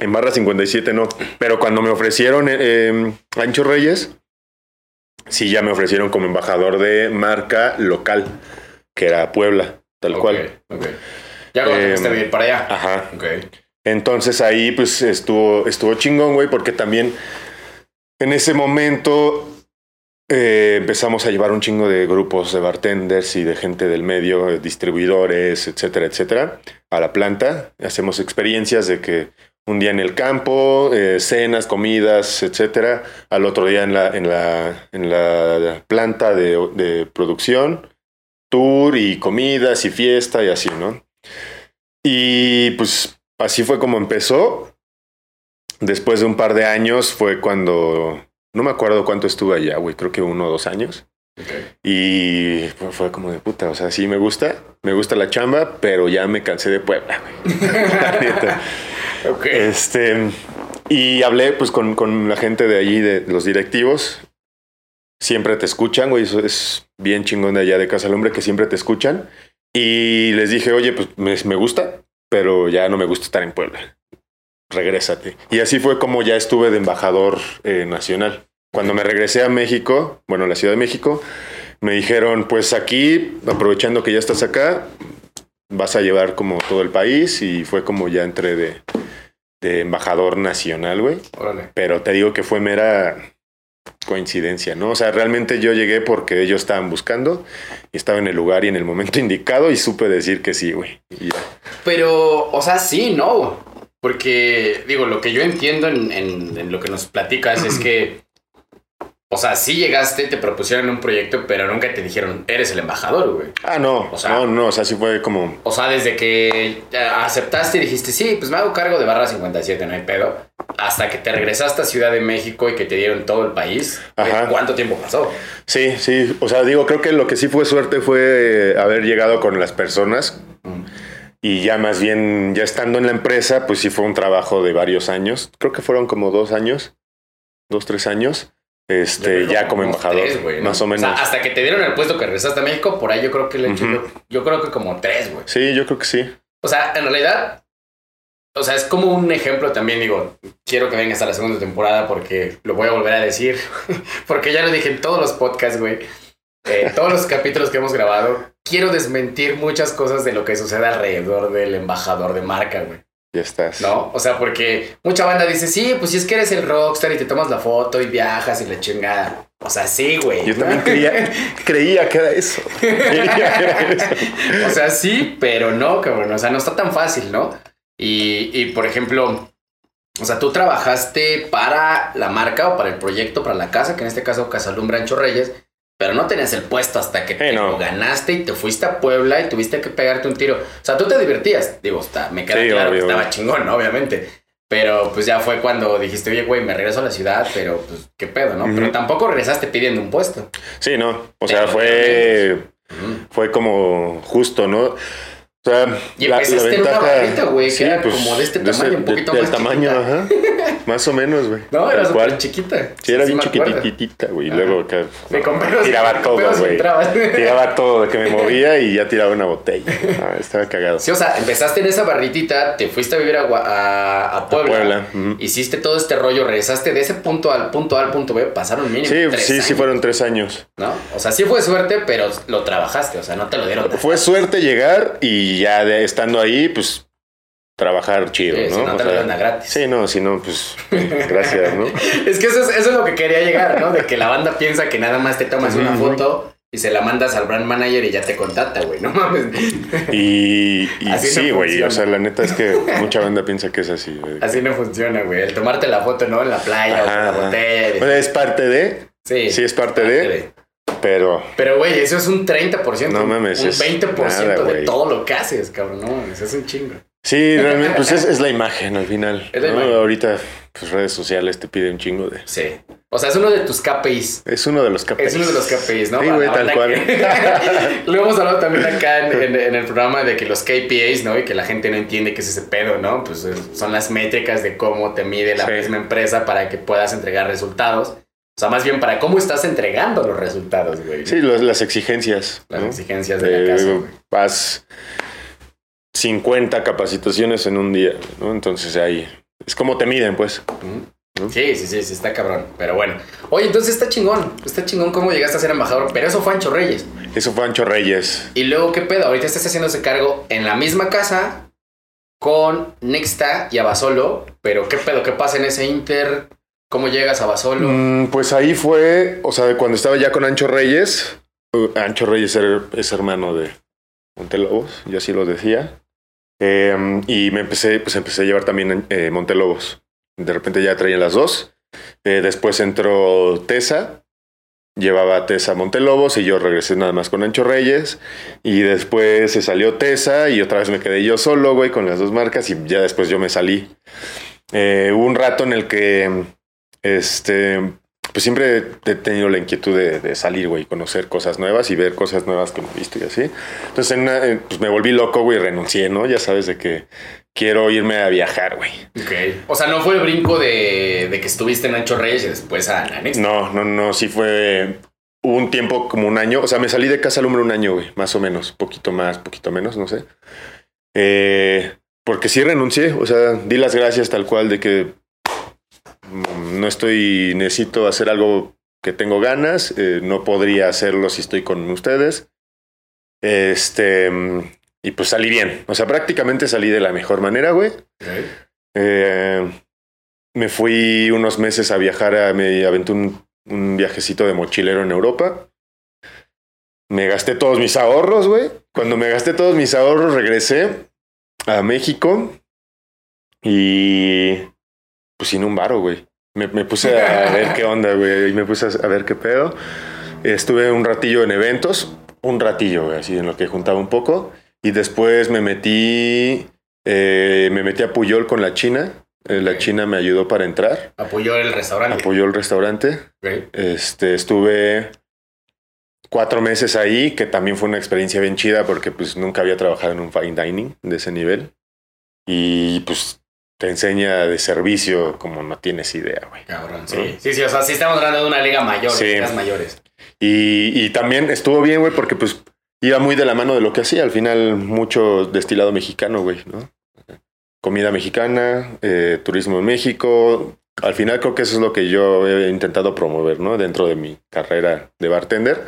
En barra 57 no. Pero cuando me ofrecieron eh, eh, Ancho Reyes, sí ya me ofrecieron como embajador de marca local, que era Puebla, tal cual. ok. Ya cuando Em, a vivir para allá. Ajá. Ok. Entonces ahí pues estuvo, estuvo chingón, güey, porque también en ese momento eh, empezamos a llevar un chingo de grupos de bartenders y de gente del medio, eh, distribuidores, etcétera, etcétera, a la planta. Hacemos experiencias de que, un día en el campo, eh, cenas, comidas, etcétera. Al otro día en la, en la, en la planta de, de producción, tour y comidas y fiesta y así, ¿no? Y pues así fue como empezó. Después de un par de años fue cuando, no me acuerdo cuánto estuve allá, güey, creo que uno o dos años. Y fue, fue como de puta, o sea, sí me gusta, me gusta la chamba, pero ya me cansé de Puebla, güey. Este, y hablé pues con, con la gente de allí, de los directivos. Siempre te escuchan, güey, eso es bien chingón de allá de Casa del Hombre, que siempre te escuchan. Y les dije, oye, pues me, me gusta, pero ya no me gusta estar en Puebla. Regrésate. Y así fue como ya estuve de embajador eh, nacional. Cuando me regresé a México, bueno, a la Ciudad de México, me dijeron, pues aquí, aprovechando que ya estás acá, vas a llevar como todo el país y fue como ya entré de, de embajador nacional, güey. Pero te digo que fue mera coincidencia, ¿no? O sea, realmente yo llegué porque ellos estaban buscando y estaba en el lugar y en el momento indicado y supe decir que sí, güey. Pero, o sea, sí, no. Porque, digo, lo que yo entiendo en, en- en lo que nos platicas es que, o sea, sí llegaste, te propusieron un proyecto, pero nunca te dijeron, eres el embajador, güey. Ah, no, O sea- no, no, o sea, sí fue como... O sea, desde que aceptaste y dijiste, sí, pues me hago cargo de barra 57, no hay pedo. Hasta que te regresaste a Ciudad de México y que te dieron todo el país. Ajá. ¿Cuánto tiempo pasó? Sí, sí, o sea, digo, creo que lo que sí fue suerte fue eh, haber llegado con las personas Mm. Y ya más bien, ya estando en la empresa, pues sí fue un trabajo de varios años. Creo que fueron como dos años, dos, tres años, este, ya como embajador, tres, ¿no? más o menos. sea, hasta que te dieron el puesto que regresaste a México, por ahí yo creo que le hecho Ujú. yo, yo creo que como tres, güey. Sí, yo creo que sí. O sea, en realidad, o sea, es como un ejemplo también, digo, quiero que vengas a la segunda temporada porque lo voy a volver a decir, porque ya lo dije en todos los podcasts, güey, eh, todos los capítulos que hemos grabado, quiero desmentir muchas cosas de lo que sucede alrededor del embajador de marca, güey. Ya estás. ¿No? O sea, porque mucha banda dice, sí, pues si es que eres el rockstar y te tomas la foto y viajas y la chingada. O sea, sí, güey. Yo también creía, creía que era eso. Creía que era eso. O sea, sí, pero no, cabrón. O sea, no está tan fácil, ¿no? Y, y, por ejemplo, o sea, tú trabajaste para la marca o para el proyecto, para la casa, que en este caso Casalum Rancho Reyes, pero no tenías el puesto hasta que te no. lo ganaste y te fuiste a Puebla y tuviste que pegarte un tiro. O sea, tú te divertías. Digo, está, me queda Sí, claro que estaba chingón, ¿no? obviamente. Pero pues ya fue cuando dijiste, oye, güey, me regreso a la ciudad, pero pues qué pedo, ¿no? Pero tampoco regresaste pidiendo un puesto. Sí, no. O sea, Pero fue, fue como justo, ¿no? O sea, Y empezaste en una barrita, güey, que era como de este tamaño, un poquito del más tamaño, chiquita. ajá. Más o menos, güey. No, era súper chiquita. Sí, era bien chiquititita, güey. Y luego acá, no, compré tiraba me todo, güey. Tiraba todo de que me movía y ya tiraba una botella. Ah, estaba cagado. Sí, o sea, empezaste en esa barritita, te fuiste a vivir a, a, a Puebla, Puebla, ujú. hiciste todo este rollo, regresaste de ese punto al punto A al punto B, pasaron mínimo Sí, tres sí, sí años, fueron tres años. ¿no? O sea, sí fue suerte, pero lo trabajaste, o sea, no te lo dieron. Fue suerte llegar y ya de- estando ahí, pues trabajar chido, Sí, ¿no? si no O te lo sea, a gratis. Sí, no, si no, pues gracias, ¿no? Es que eso es, eso es lo que quería llegar, ¿no? De que la banda piensa que nada más te tomas una foto y se la mandas al brand manager y ya te contacta, güey, no mames. Y, y Así sí, güey, o sea, la neta es que mucha banda piensa que es así, güey. Así no funciona, güey. El tomarte la foto, ¿no? En la playa o Ajá, la botella. es parte de, Sí, sí es parte de, pero Pero, güey, eso es un 30%. No mames, Un es 20% nada, de todo lo que haces, cabrón. No mames, es un chingo. Sí, realmente, pues es, es la imagen al final. Es la ¿no? imagen. Ahorita, pues redes sociales te piden un chingo de... Sí. O sea, es uno de tus KPIs. Es uno de los KPIs. Es uno de los KPIs, ¿no? Sí, Para güey, la tal cual. que- Lo hemos hablado también acá en, en- en el programa de que los KPIs, ¿no? Y que la gente no entiende qué es ese pedo, ¿no? Pues son las métricas de cómo te mide la Sí. misma empresa para que puedas entregar resultados. O sea, más bien para cómo estás entregando los resultados, güey. Sí, los- las exigencias. Las ¿no? exigencias de la Eh, casa, güey. vas 50 capacitaciones en un día, ¿no? Entonces ahí es como te miden, pues. Sí, sí, sí, sí, está cabrón. Pero bueno. Oye, entonces está chingón. Está chingón cómo llegaste a ser embajador. Pero eso fue Ancho Reyes. Eso fue Ancho Reyes. Y luego, ¿qué pedo? Ahorita estás haciéndose cargo en la misma casa con Nexta y Abasolo. Pero, ¿qué pedo? ¿Qué pasa en ese Inter? ¿Cómo llegas a Abasolo? Mm, pues ahí fue, o sea, cuando estaba ya con Ancho Reyes, uh, Ancho Reyes es hermano de Montelobos, yo así lo decía. Eh, y me empecé, pues empecé a llevar también eh, Montelobos. De repente ya traía las dos. Eh, después entró Tesa, llevaba a Tesa Montelobos y yo regresé nada más con Ancho Reyes. Y después se salió Tesa y otra vez me quedé yo solo, güey, con las dos marcas y ya después yo me salí. Eh, hubo un rato en el que, este, pues siempre he tenido la inquietud de, de salir, güey, conocer cosas nuevas y ver cosas nuevas que no he visto y así. Entonces, en una, eh, pues me volví loco, güey, renuncié, ¿no? Ya sabes de que quiero irme a viajar, güey. Ok. O sea, no fue el brinco de, de que estuviste en Ancho Reyes y después a la Next. No, no, no, sí fue hubo un tiempo como un año, o sea, me salí de casa lumbre un año, güey, más o menos, poquito más, poquito menos, no sé. Eh, porque sí renuncié, o sea, di las gracias tal cual de que no estoy, necesito hacer algo que tengo ganas, eh, no podría hacerlo si estoy con ustedes. Este, y pues salí bien, o sea, prácticamente salí de la mejor manera, güey. Eh, me fui unos meses a viajar, a, me aventé un, un viajecito de mochilero en Europa. Me gasté todos mis ahorros, güey. Cuando me gasté todos mis ahorros, regresé a México y pues sin un varo, güey. Me, me puse a ver qué onda, güey. Y me puse a ver qué pedo. Estuve un ratillo en eventos, un ratillo, güey, así en lo que juntaba un poco. Y después me metí, eh, me metí a Puyol con la China. Eh, la. China me ayudó para entrar. Apoyó el restaurante. Apoyó el restaurante. Ok. Este, estuve cuatro meses ahí, que también fue una experiencia bien chida porque pues nunca había trabajado en un fine dining de ese nivel. Y pues te enseña de servicio como no tienes idea, güey. Cabrón, sí. Sí, sí, o sea, sí estamos hablando de una liga mayor, Sí. ligas mayores. Y, y también estuvo bien, güey, porque pues iba muy de la mano de lo que hacía. Al final, mucho destilado mexicano, güey, ¿no? Comida mexicana, eh, turismo en México. Al final creo que eso es lo que yo he intentado promover, ¿no? Dentro de mi carrera de bartender.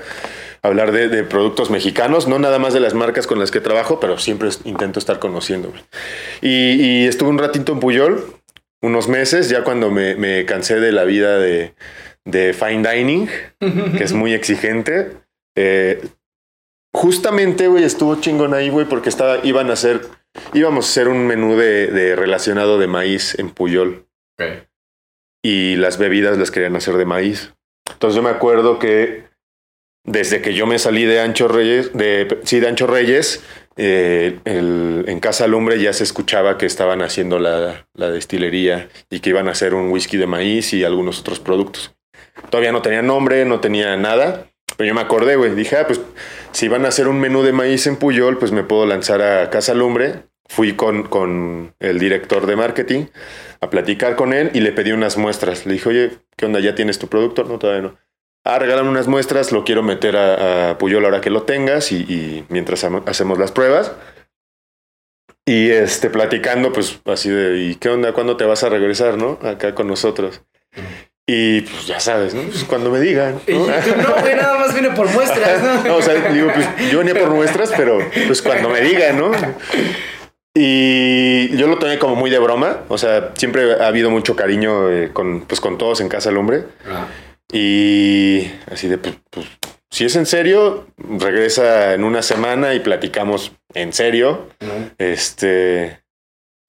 Hablar de, de productos mexicanos, no nada más de las marcas con las que trabajo, pero siempre intento estar conociendo. Y, y estuve un ratito en Puyol, unos meses, ya cuando me, me cansé de la vida de, de fine dining, que es muy exigente. Eh, justamente, güey, estuvo chingón ahí, güey, porque estaba, iban a hacer, íbamos a hacer un menú de, de relacionado de maíz en Puyol Ok. y las bebidas las querían hacer de maíz. Entonces yo me acuerdo que desde que yo me salí de Ancho Reyes, de, sí, de Ancho Reyes, eh, el- en Casa Lumbre ya se escuchaba que estaban haciendo la, destilería y que iban a hacer un whisky de maíz y algunos otros productos. Todavía no tenía nombre, no tenía nada, pero yo me acordé, güey. Dije, ah, pues si van a hacer un menú de maíz en Puyol, pues me puedo lanzar a Casa Lumbre. Fui con, con el director de marketing a platicar con él y le pedí unas muestras. Le dije, oye, ¿qué onda? ¿Ya tienes tu producto? No, todavía no. Ah, regálame unas muestras, lo quiero meter a, a Puyol ahora que lo tengas y, y mientras hacemos las pruebas. Y este, platicando, pues así de, ¿y qué onda? ¿Cuándo te vas a regresar, no? Acá con nosotros. Y pues ya sabes, ¿no? Pues cuando me digan. ¿no? tú, no, güey, nada más vine por muestras, ¿no? No, o sea, digo, pues yo venía por muestras, pero pues cuando me digan, ¿no? Y yo lo tomé como muy de broma. O sea, siempre ha habido mucho cariño eh, con, pues, con todos en Casa Lumbre. Ah, Y así de, pues, pues, si es en serio, regresa en una semana y platicamos en serio. Este,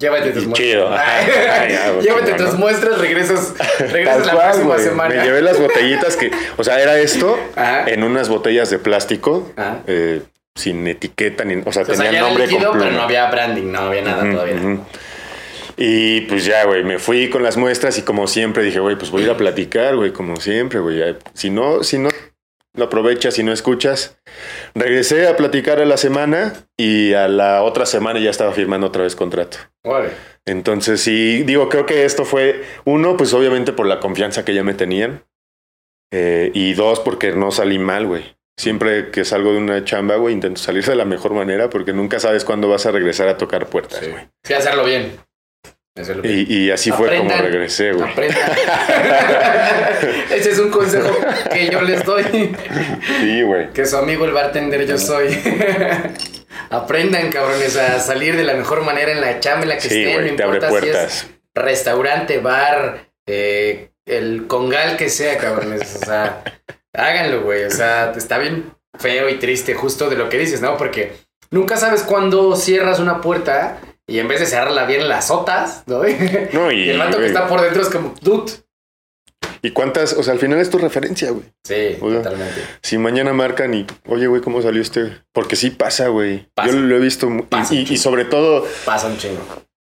Llévate tus muestras. chido, ajá. Ay, Llévate tus ¿no? muestras, regresas, regresas la cual, próxima semana. Me llevé las botellitas que, o sea, era esto Ajá. en unas botellas de plástico, eh, sin etiqueta, ni, o sea, O sea, tenía era nombre líquido, pero no había branding, no había nada todavía. ujú. Y pues ya, güey, me fui con las muestras y como siempre dije, güey, pues voy a ir a platicar, güey, como siempre, güey. Si no, si no lo aprovechas, si no escuchas. Regresé a platicar a la semana y a la otra semana ya estaba firmando otra vez contrato. Órale. Entonces, sí, digo, creo que esto fue, uno, pues obviamente por la confianza que ya me tenían. Eh, y dos, porque no salí mal, güey. Siempre que salgo de una chamba, güey, intento salir de la mejor manera porque nunca sabes cuándo vas a regresar a tocar puertas, Sí. güey. Sí, hacerlo bien. Y, y así fue como regresé, güey. Aprenda. Ese es un consejo que yo les doy. Sí, güey. Que su amigo el bartender yo soy. Aprendan, cabrones, a salir de la mejor manera en la chamba en la que Sí, estén. güey, no te abre importa si es puertas. restaurante, bar, eh, el congal que sea, cabrones. O sea, háganlo, güey. O sea, está bien feo y triste justo de lo que dices, ¿no? Porque nunca sabes cuándo cierras una puerta Y en vez de cerrarla bien, la azotas, ¿no? No, Y y, el vato que está por dentro es como, dude. ¿y cuántas? O sea, al final es tu referencia, güey. Sí, totalmente. Si mañana marcan y, oye, güey, ¿cómo salió este? Porque sí pasa, güey. Yo lo he visto. y- Pasa y, sobre todo Pasa un chingo.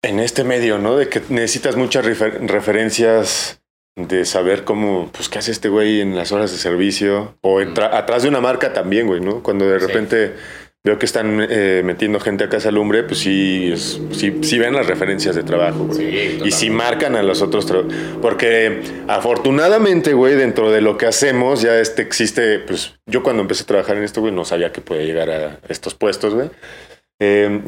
en este medio, ¿no? De que necesitas muchas refer- referencias de saber cómo, pues, qué hace este güey en las horas de servicio. O entra- atrás de una marca también, güey, ¿no? Cuando de Sí. Veo que están eh, metiendo gente a Casa Lumbre, pues sí, es- sí, sí ven las referencias de trabajo, güey. Sí, Y totalmente. marcan a los otros. Porque afortunadamente, güey, dentro de lo que hacemos, ya este existe. Pues yo cuando empecé a trabajar en esto, güey, no sabía que podía llegar a estos puestos, güey. Eh,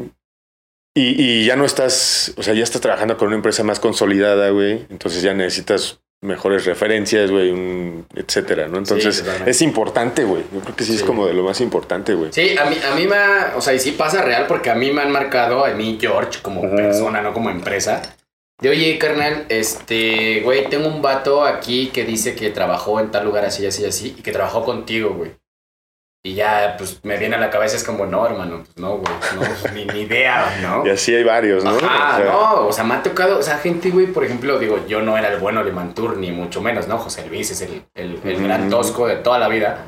y, y ya no estás, o sea, ya estás trabajando con una empresa más consolidada, güey. Entonces ya necesitas mejores referencias, güey, un- etcétera, ¿no? Entonces es importante, güey. Yo creo que sí, es como de lo más importante, güey. Sí, a mí, a mí me ha, o sea, y sí pasa real porque a mí me han marcado, a mí George, como persona, no como empresa. De oye, carnal, este, güey, tengo un vato aquí que dice que trabajó en tal lugar así, así, así, y que trabajó contigo, güey. Y ya, pues, me viene a la cabeza, es como, no, hermano, pues no, güey, no, pues, ni, ni idea, ¿no? Y así hay varios, ¿no? Ajá, O sea, no, o sea, me ha tocado, o sea, gente, güey, por ejemplo, digo, yo no era el bueno de Mantur, ni mucho menos, ¿no? José Luis es el, el, el gran tosco de toda la vida.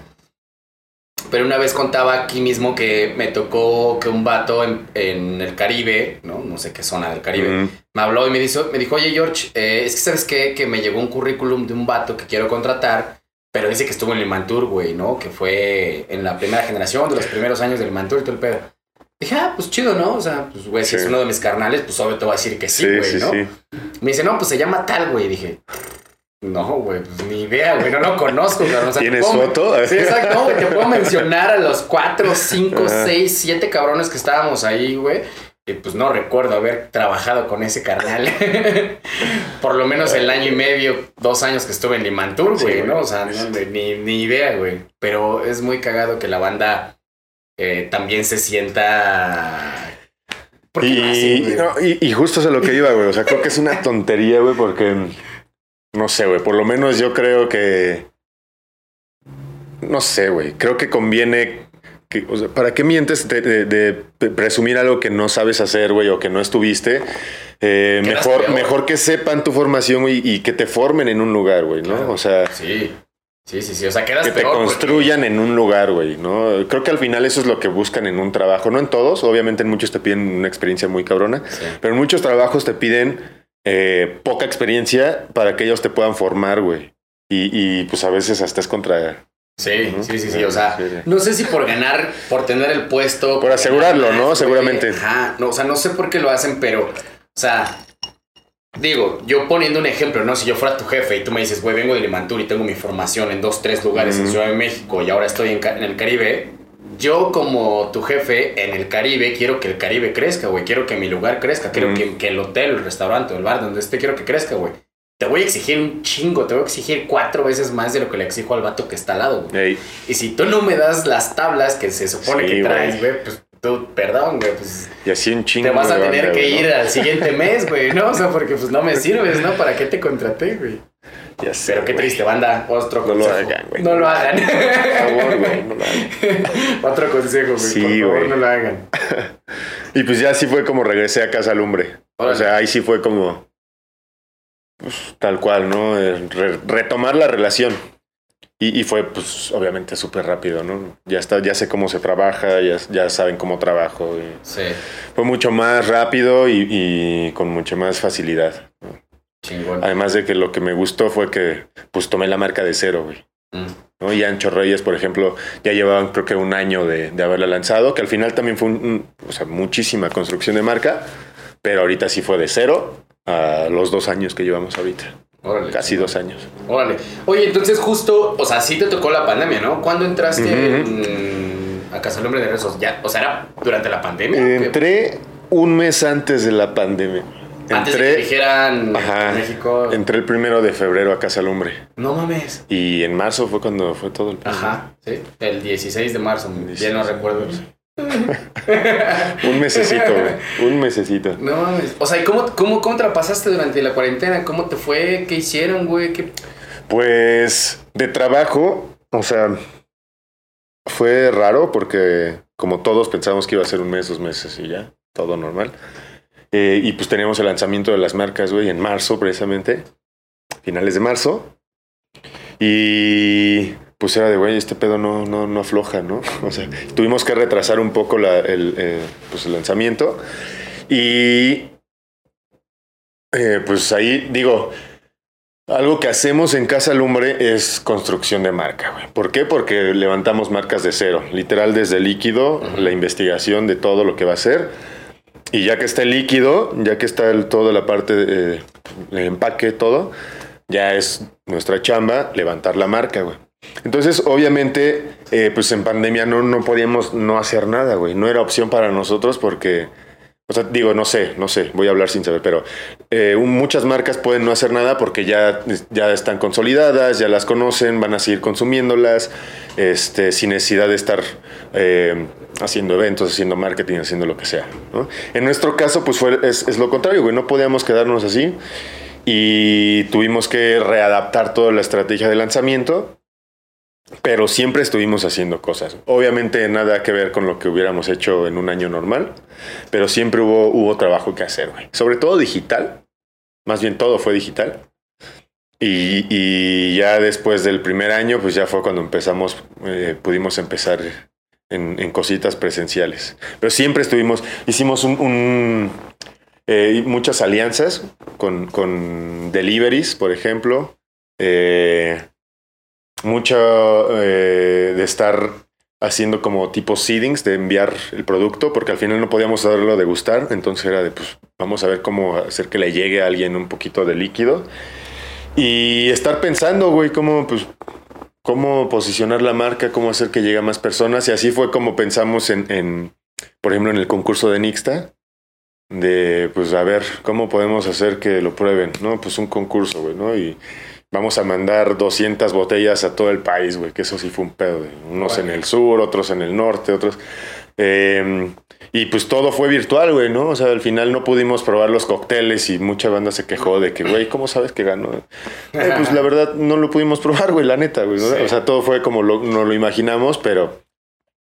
Pero una vez contaba aquí mismo que me tocó que un vato en, en el Caribe, ¿no? No sé qué zona del Caribe, me habló y me dijo, me dijo oye, George, eh, es que sabes qué, que me llegó un currículum de un vato que quiero contratar, pero dice que estuvo en el Limantur, güey, ¿no? Que fue en la primera generación, de los primeros años del Limantur y todo el pedo. Dije, ah, pues chido, ¿no? O sea, pues, güey, si Sí. es uno de mis carnales, pues obvio te voy a decir que sí, güey, sí, ¿no? sí. Me dice, no, pues se llama tal, güey. Dije, no, güey, pues ni idea, güey, no lo conozco, cabrón. O sea, te ¿Tienes puedo- foto? Sí, exacto, no, güey, te puedo mencionar a los cuatro, cinco, seis, siete cabrones que estábamos ahí, güey. Y pues no recuerdo haber trabajado con ese carnal. Por lo menos el año y medio, dos años que estuve en Limantur, güey. ¿no? O sea, no, ni, ni idea, güey. Pero es muy cagado que la banda eh, también se sienta. ¿Por qué lo hacen, Y, güey? no, y, y justo es a lo que iba, güey. O sea, creo que es una tontería, güey, porque no sé, güey. Por lo menos yo creo que. No sé, güey. Creo que conviene. Que, o sea, ¿Para qué mientes de, de- de presumir algo que no sabes hacer, güey, o que no estuviste? Eh, no mejor, mejor que sepan tu formación, y que te formen en un lugar, güey, ¿no? Claro. O sea, Sí, sí, sí, sí. O sea, quedas que te porque- construyan en un lugar, güey, ¿no? Creo que al final eso es lo que buscan en un trabajo. No en todos, obviamente en muchos te piden una experiencia muy cabrona, Sí. pero en muchos trabajos te piden eh, poca experiencia para que ellos te puedan formar, güey. Y, y, pues a veces hasta es contra... Sí, ¿no? sí, sí, sí. O sea, no sé si por ganar, por tener el puesto. Por asegurarlo, ganar ¿no? Seguramente. Ajá. No, o sea, no sé por qué lo hacen, pero, o sea, digo, yo poniendo un ejemplo, ¿no? Si yo fuera tu jefe y tú me dices, güey, vengo de Limantur y tengo mi formación en dos, tres lugares en. Ciudad de México y ahora estoy en, el Caribe. Yo como tu jefe en el Caribe quiero que el Caribe crezca, güey. Quiero que mi lugar crezca. Quiero que, que el hotel, el restaurante el bar donde esté, quiero que crezca, güey. Te voy a exigir un chingo, te voy a exigir cuatro veces más de lo que le exijo al vato que está al lado, güey. Ey, Y si tú no me das las tablas que se supone Sí, que traes, güey. pues tú, perdón, güey, pues y así un chingo. te vas a tener banda, que ir al siguiente mes, güey, ¿no? O sea, porque pues no me sirves, ¿no? ¿Para qué te contraté, güey? Ya sé, Pero qué triste, banda. Otro No lo consejo. hagan, güey. No lo hagan. Por favor, güey, no lo hagan. Otro consejo, güey. Sí, Por favor, no lo hagan. Y pues ya así fue como regresé a Casa Lumbre. Órale. O sea, ahí sí fue como. Pues, tal cual, ¿no? Eh, re- retomar la relación. Y, y fue, pues, obviamente súper rápido, ¿no? Ya está, ya sé cómo se trabaja, ya, ya saben cómo trabajo. y Sí, fue mucho más rápido y, y con mucha más facilidad. chingón. Además de que lo que me gustó fue que, pues, tomé la marca de cero, güey. Mm. ¿no? Y Ancho Reyes, por ejemplo, ya llevaban creo que un año de, de haberla lanzado, que al final también fue un- un- o sea, muchísima construcción de marca, pero ahorita sí fue de cero a los dos años que llevamos ahorita. Órale. Casi dos años. Órale. Oye, entonces justo, o sea, sí te tocó la pandemia, ¿no? ¿Cuándo entraste en- a Casalumbre de Rezos? Ya, o sea, ¿era durante la pandemia? Entré un mes antes de la pandemia. Antes de que dijeran Ajá. en México. entré el primero de febrero a Casa Lumbre. No mames. Y en marzo fue cuando fue todo el. Ajá, sí. El 16 de marzo, bien no 16. recuerdo. Un mesecito, güey. Un mesecito. No mames. O sea, ¿y cómo, cómo, cómo te la pasaste durante la cuarentena? ¿Cómo te fue? ¿Qué hicieron, güey? ¿Qué... Pues de trabajo, o sea, fue raro porque como todos pensábamos que iba a ser un mes, dos meses y ya, todo normal. Eh, y pues teníamos el lanzamiento de las marcas, güey, en marzo precisamente, finales de marzo. Y pues era de, güey, este pedo no, no, no afloja, ¿no? O sea, tuvimos que retrasar un poco la, el, eh, pues el lanzamiento. Y eh, pues ahí digo, algo que hacemos en Casa Lumbre es construcción de marca, güey. ¿Por qué? Porque levantamos marcas de cero, literal desde el líquido, la investigación de todo lo que va a ser. Y ya que está el líquido, ya que está el, toda la parte, de, el empaque, todo, ya es nuestra chamba levantar la marca, güey. Entonces, obviamente, eh, pues en pandemia no, no podíamos no hacer nada, güey. No era opción para nosotros porque o sea, digo, no sé, no sé, voy a hablar sin saber, pero eh, muchas marcas pueden no hacer nada porque ya, ya están consolidadas, ya las conocen, van a seguir consumiéndolas, este, sin necesidad de estar eh, haciendo eventos, haciendo marketing, haciendo lo que sea. En nuestro caso, pues fue, es, es lo contrario, güey, no podíamos quedarnos así y tuvimos que readaptar toda la estrategia de lanzamiento pero siempre estuvimos haciendo cosas. Obviamente nada que ver con lo que hubiéramos hecho en un año normal, pero siempre hubo, hubo trabajo que hacer, güey. Sobre todo digital. Más bien todo fue digital. Y, y, ya después del primer año, pues ya fue cuando empezamos, eh, pudimos empezar en, en, cositas presenciales. Pero siempre estuvimos, hicimos un, un eh, muchas alianzas con, con deliveries, por ejemplo. Eh, mucho eh, de estar haciendo como tipo seedings, de enviar el producto, porque al final no podíamos darlo de gustar, entonces era de, pues, vamos a ver cómo hacer que le llegue a alguien un poquito de líquido. Y estar pensando, güey, cómo, pues, cómo posicionar la marca, cómo hacer que llegue a más personas. Y así fue como pensamos en, en por ejemplo, en el concurso de Nixta, de, pues, a ver, cómo podemos hacer que lo prueben, ¿no? Pues un concurso, güey, ¿no? Y vamos a mandar 200 botellas a todo el país, güey, que eso sí fue un pedo. Unos en el sur, otros en el norte, otros... Eh, y pues todo fue virtual, güey, ¿no? O sea, al final no pudimos probar los cócteles y mucha banda se quejó de que, güey, ¿cómo sabes que ganó? Eh, pues la verdad no lo pudimos probar, güey, la neta, güey. ¿no? Sí. O sea, todo fue como lo, no lo imaginamos, pero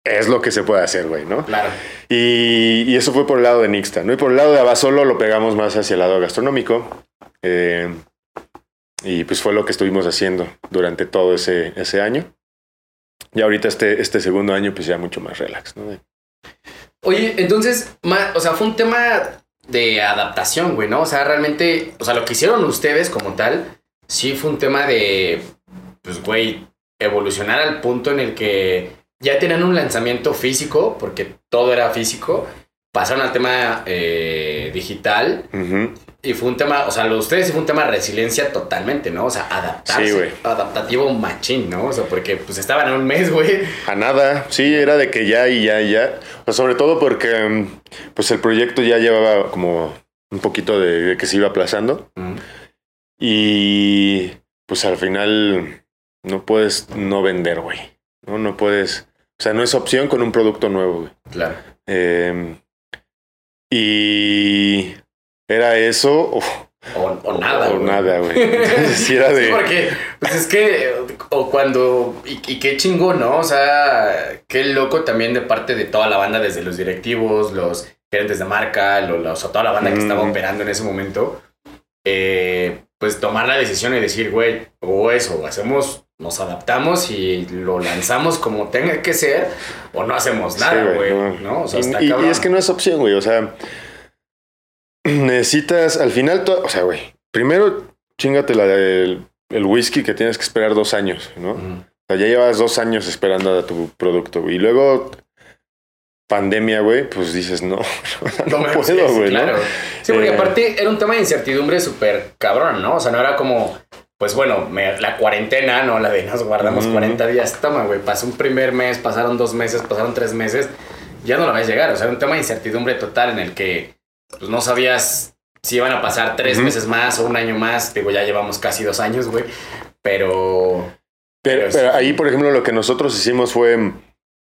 es lo que se puede hacer, güey, ¿no? Claro. Y, y, eso fue por el lado de Nixta, ¿no? Y por el lado de Abasolo lo pegamos más hacia el lado gastronómico. Eh, y pues fue lo que estuvimos haciendo durante todo ese, ese año. Y ahorita este, este segundo año pues ya mucho más relax, ¿no? Oye, entonces, o sea, fue un tema de adaptación, güey, ¿no? O sea, realmente, o sea, lo que hicieron ustedes como tal, sí fue un tema de, pues, güey, evolucionar al punto en el que ya tenían un lanzamiento físico, porque todo era físico, pasaron al tema eh, digital. Uh -huh. Y fue un tema, o sea, lo de ustedes sí fue un tema de resiliencia totalmente, ¿no? O sea, adaptarse. Sí, güey. Adaptativo machín, ¿no? O sea, porque pues estaban en un mes, güey. A nada, sí, era de que ya y ya y ya. O sea, sobre todo porque pues el proyecto ya llevaba como un poquito de, que se iba aplazando. Uh -huh. Y pues al final no puedes no vender, güey. No, no puedes. O sea, no es opción con un producto nuevo, güey. Claro. Eh, y era eso. O, o, nada. O güey. nada, güey. Sí era de. Sí, porque, pues es que, o cuando. Y, y, qué chingón, ¿no? O sea, qué loco también de parte de toda la banda, desde los directivos, los gerentes de marca, los, los o toda la banda mm. que estaba operando en ese momento. Eh, pues tomar la decisión y decir, güey, o eso, hacemos, nos adaptamos y lo lanzamos como tenga que ser, o no hacemos nada, güey. Sí, no. ¿no? O sea, y, y, es que no es opción, güey. O sea, necesitas al final, o sea, güey, primero chingate la del el whisky que tienes que esperar dos años, ¿no? O sea, ya llevas dos años esperando a tu producto, güey. Y luego pandemia, güey, pues dices, no, no, no puedo, güey, sí, claro. ¿no? Sí, porque eh, aparte era un tema de incertidumbre súper cabrón, ¿no? O sea, no era como, pues bueno, me, la cuarentena, ¿no? La de nos guardamos mm. 40 días, toma, güey, pasó un primer mes, pasaron dos meses, pasaron tres meses, ya no la ves llegar, o sea, era un tema de incertidumbre total en el que pues no sabías si iban a pasar tres uh -huh. meses más o un año más. Digo, ya llevamos casi dos años, güey. Pero, pero. Pero, pero, ahí, por ejemplo, lo que nosotros hicimos fue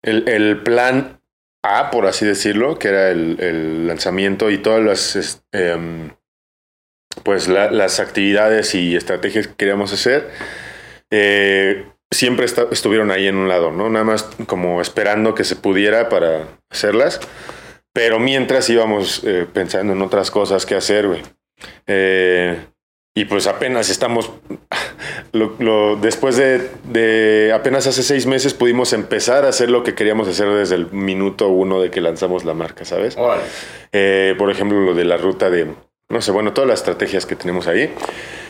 el, el plan A, por así decirlo, que era el, el lanzamiento y todas las. Eh, pues la, las actividades y estrategias que queríamos hacer. Eh, siempre estuvieron ahí en un lado, ¿no? Nada más como esperando que se pudiera para hacerlas Pero mientras íbamos eh, pensando en otras cosas que hacer, güey. Eh, y pues apenas estamos, lo, lo- después de, de apenas hace seis meses pudimos empezar a hacer lo que queríamos hacer desde el minuto uno de que lanzamos la marca, ¿sabes? Eh, por ejemplo, lo de la ruta de, no sé, bueno, todas las estrategias que tenemos ahí.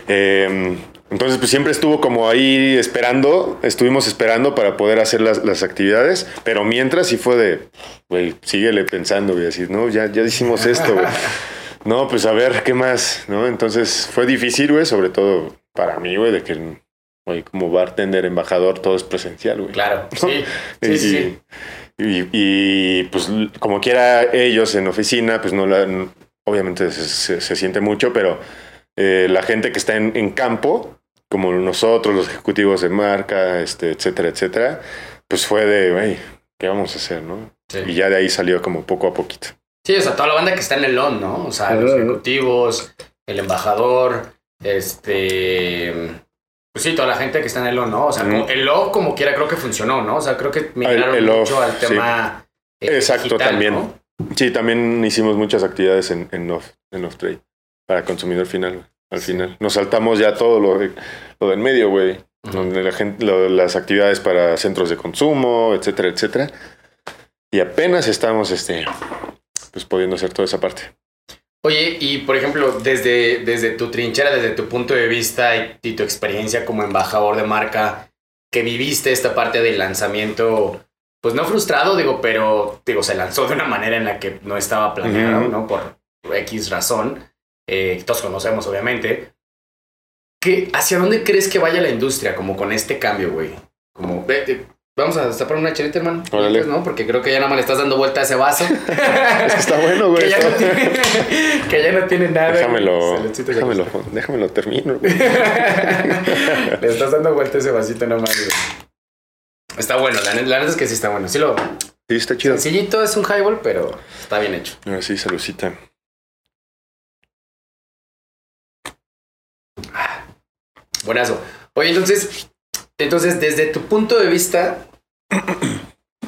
Eh, entonces, pues siempre estuvo como ahí esperando, estuvimos esperando para poder hacer las, las actividades, pero mientras sí fue de, güey, síguele pensando, güey, así, no, ya, ya hicimos esto, güey. No, pues a ver, ¿qué más? ¿No? Entonces fue difícil, güey, sobre todo para mí, güey, de que, güey, como bartender, embajador, todo es presencial, güey. Claro. Sí. Sí, y, sí, y- y, pues como quiera ellos en oficina, pues no la, obviamente se, se- se siente mucho, pero eh, la gente que está en, en campo, como nosotros, los ejecutivos de marca, este, etcétera, etcétera, pues fue de, güey, ¿qué vamos a hacer, no? Sí. Y ya de ahí salió como poco a poquito. Sí, o sea, toda la banda que está en el on, ¿no? O sea, los ejecutivos, el embajador, este. Pues sí, toda la gente que está en el on, ¿no? O sea, como- el off como quiera creo que funcionó, ¿no? O sea, creo que migraron el off, mucho al sí. tema. eh, Exacto, digital, también. ¿no? Sí, también hicimos muchas actividades en, en off, en off trade para consumidor final, al final. Nos saltamos ya todo lo, de, lo del medio, güey. Donde la gente, lo- las actividades para centros de consumo, etcétera, etcétera. Y apenas estamos, este, pues pudiendo hacer toda esa parte. Oye, y por ejemplo, desde, desde tu trinchera, desde tu punto de vista y, y tu experiencia como embajador de marca, que viviste esta parte del lanzamiento, pues no frustrado, digo, pero digo, se lanzó de una manera en la que no estaba planeado. ¿no? Por X razón. Eh, todos conocemos, obviamente. ¿Qué, ¿Hacia dónde crees que vaya la industria como con este cambio, güey? Como, ve, vamos a destapar una chelita, hermano. Órale. Pues, ¿no? Porque creo que ya nada más le estás dando vuelta a ese vaso. Es que está bueno, güey. que, ya no tiene, que ya no tiene nada. Déjamelo, déjamelo, déjamelo termino. güey. Le estás dando vuelta a ese vasito nomás, güey. Está bueno, la, net- la neta es que sí está bueno. Sí lo Sí, está chido. sencillito es un highball, pero está bien hecho. Sí, salucita. Buenazo. Oye, entonces, entonces, desde tu punto de vista,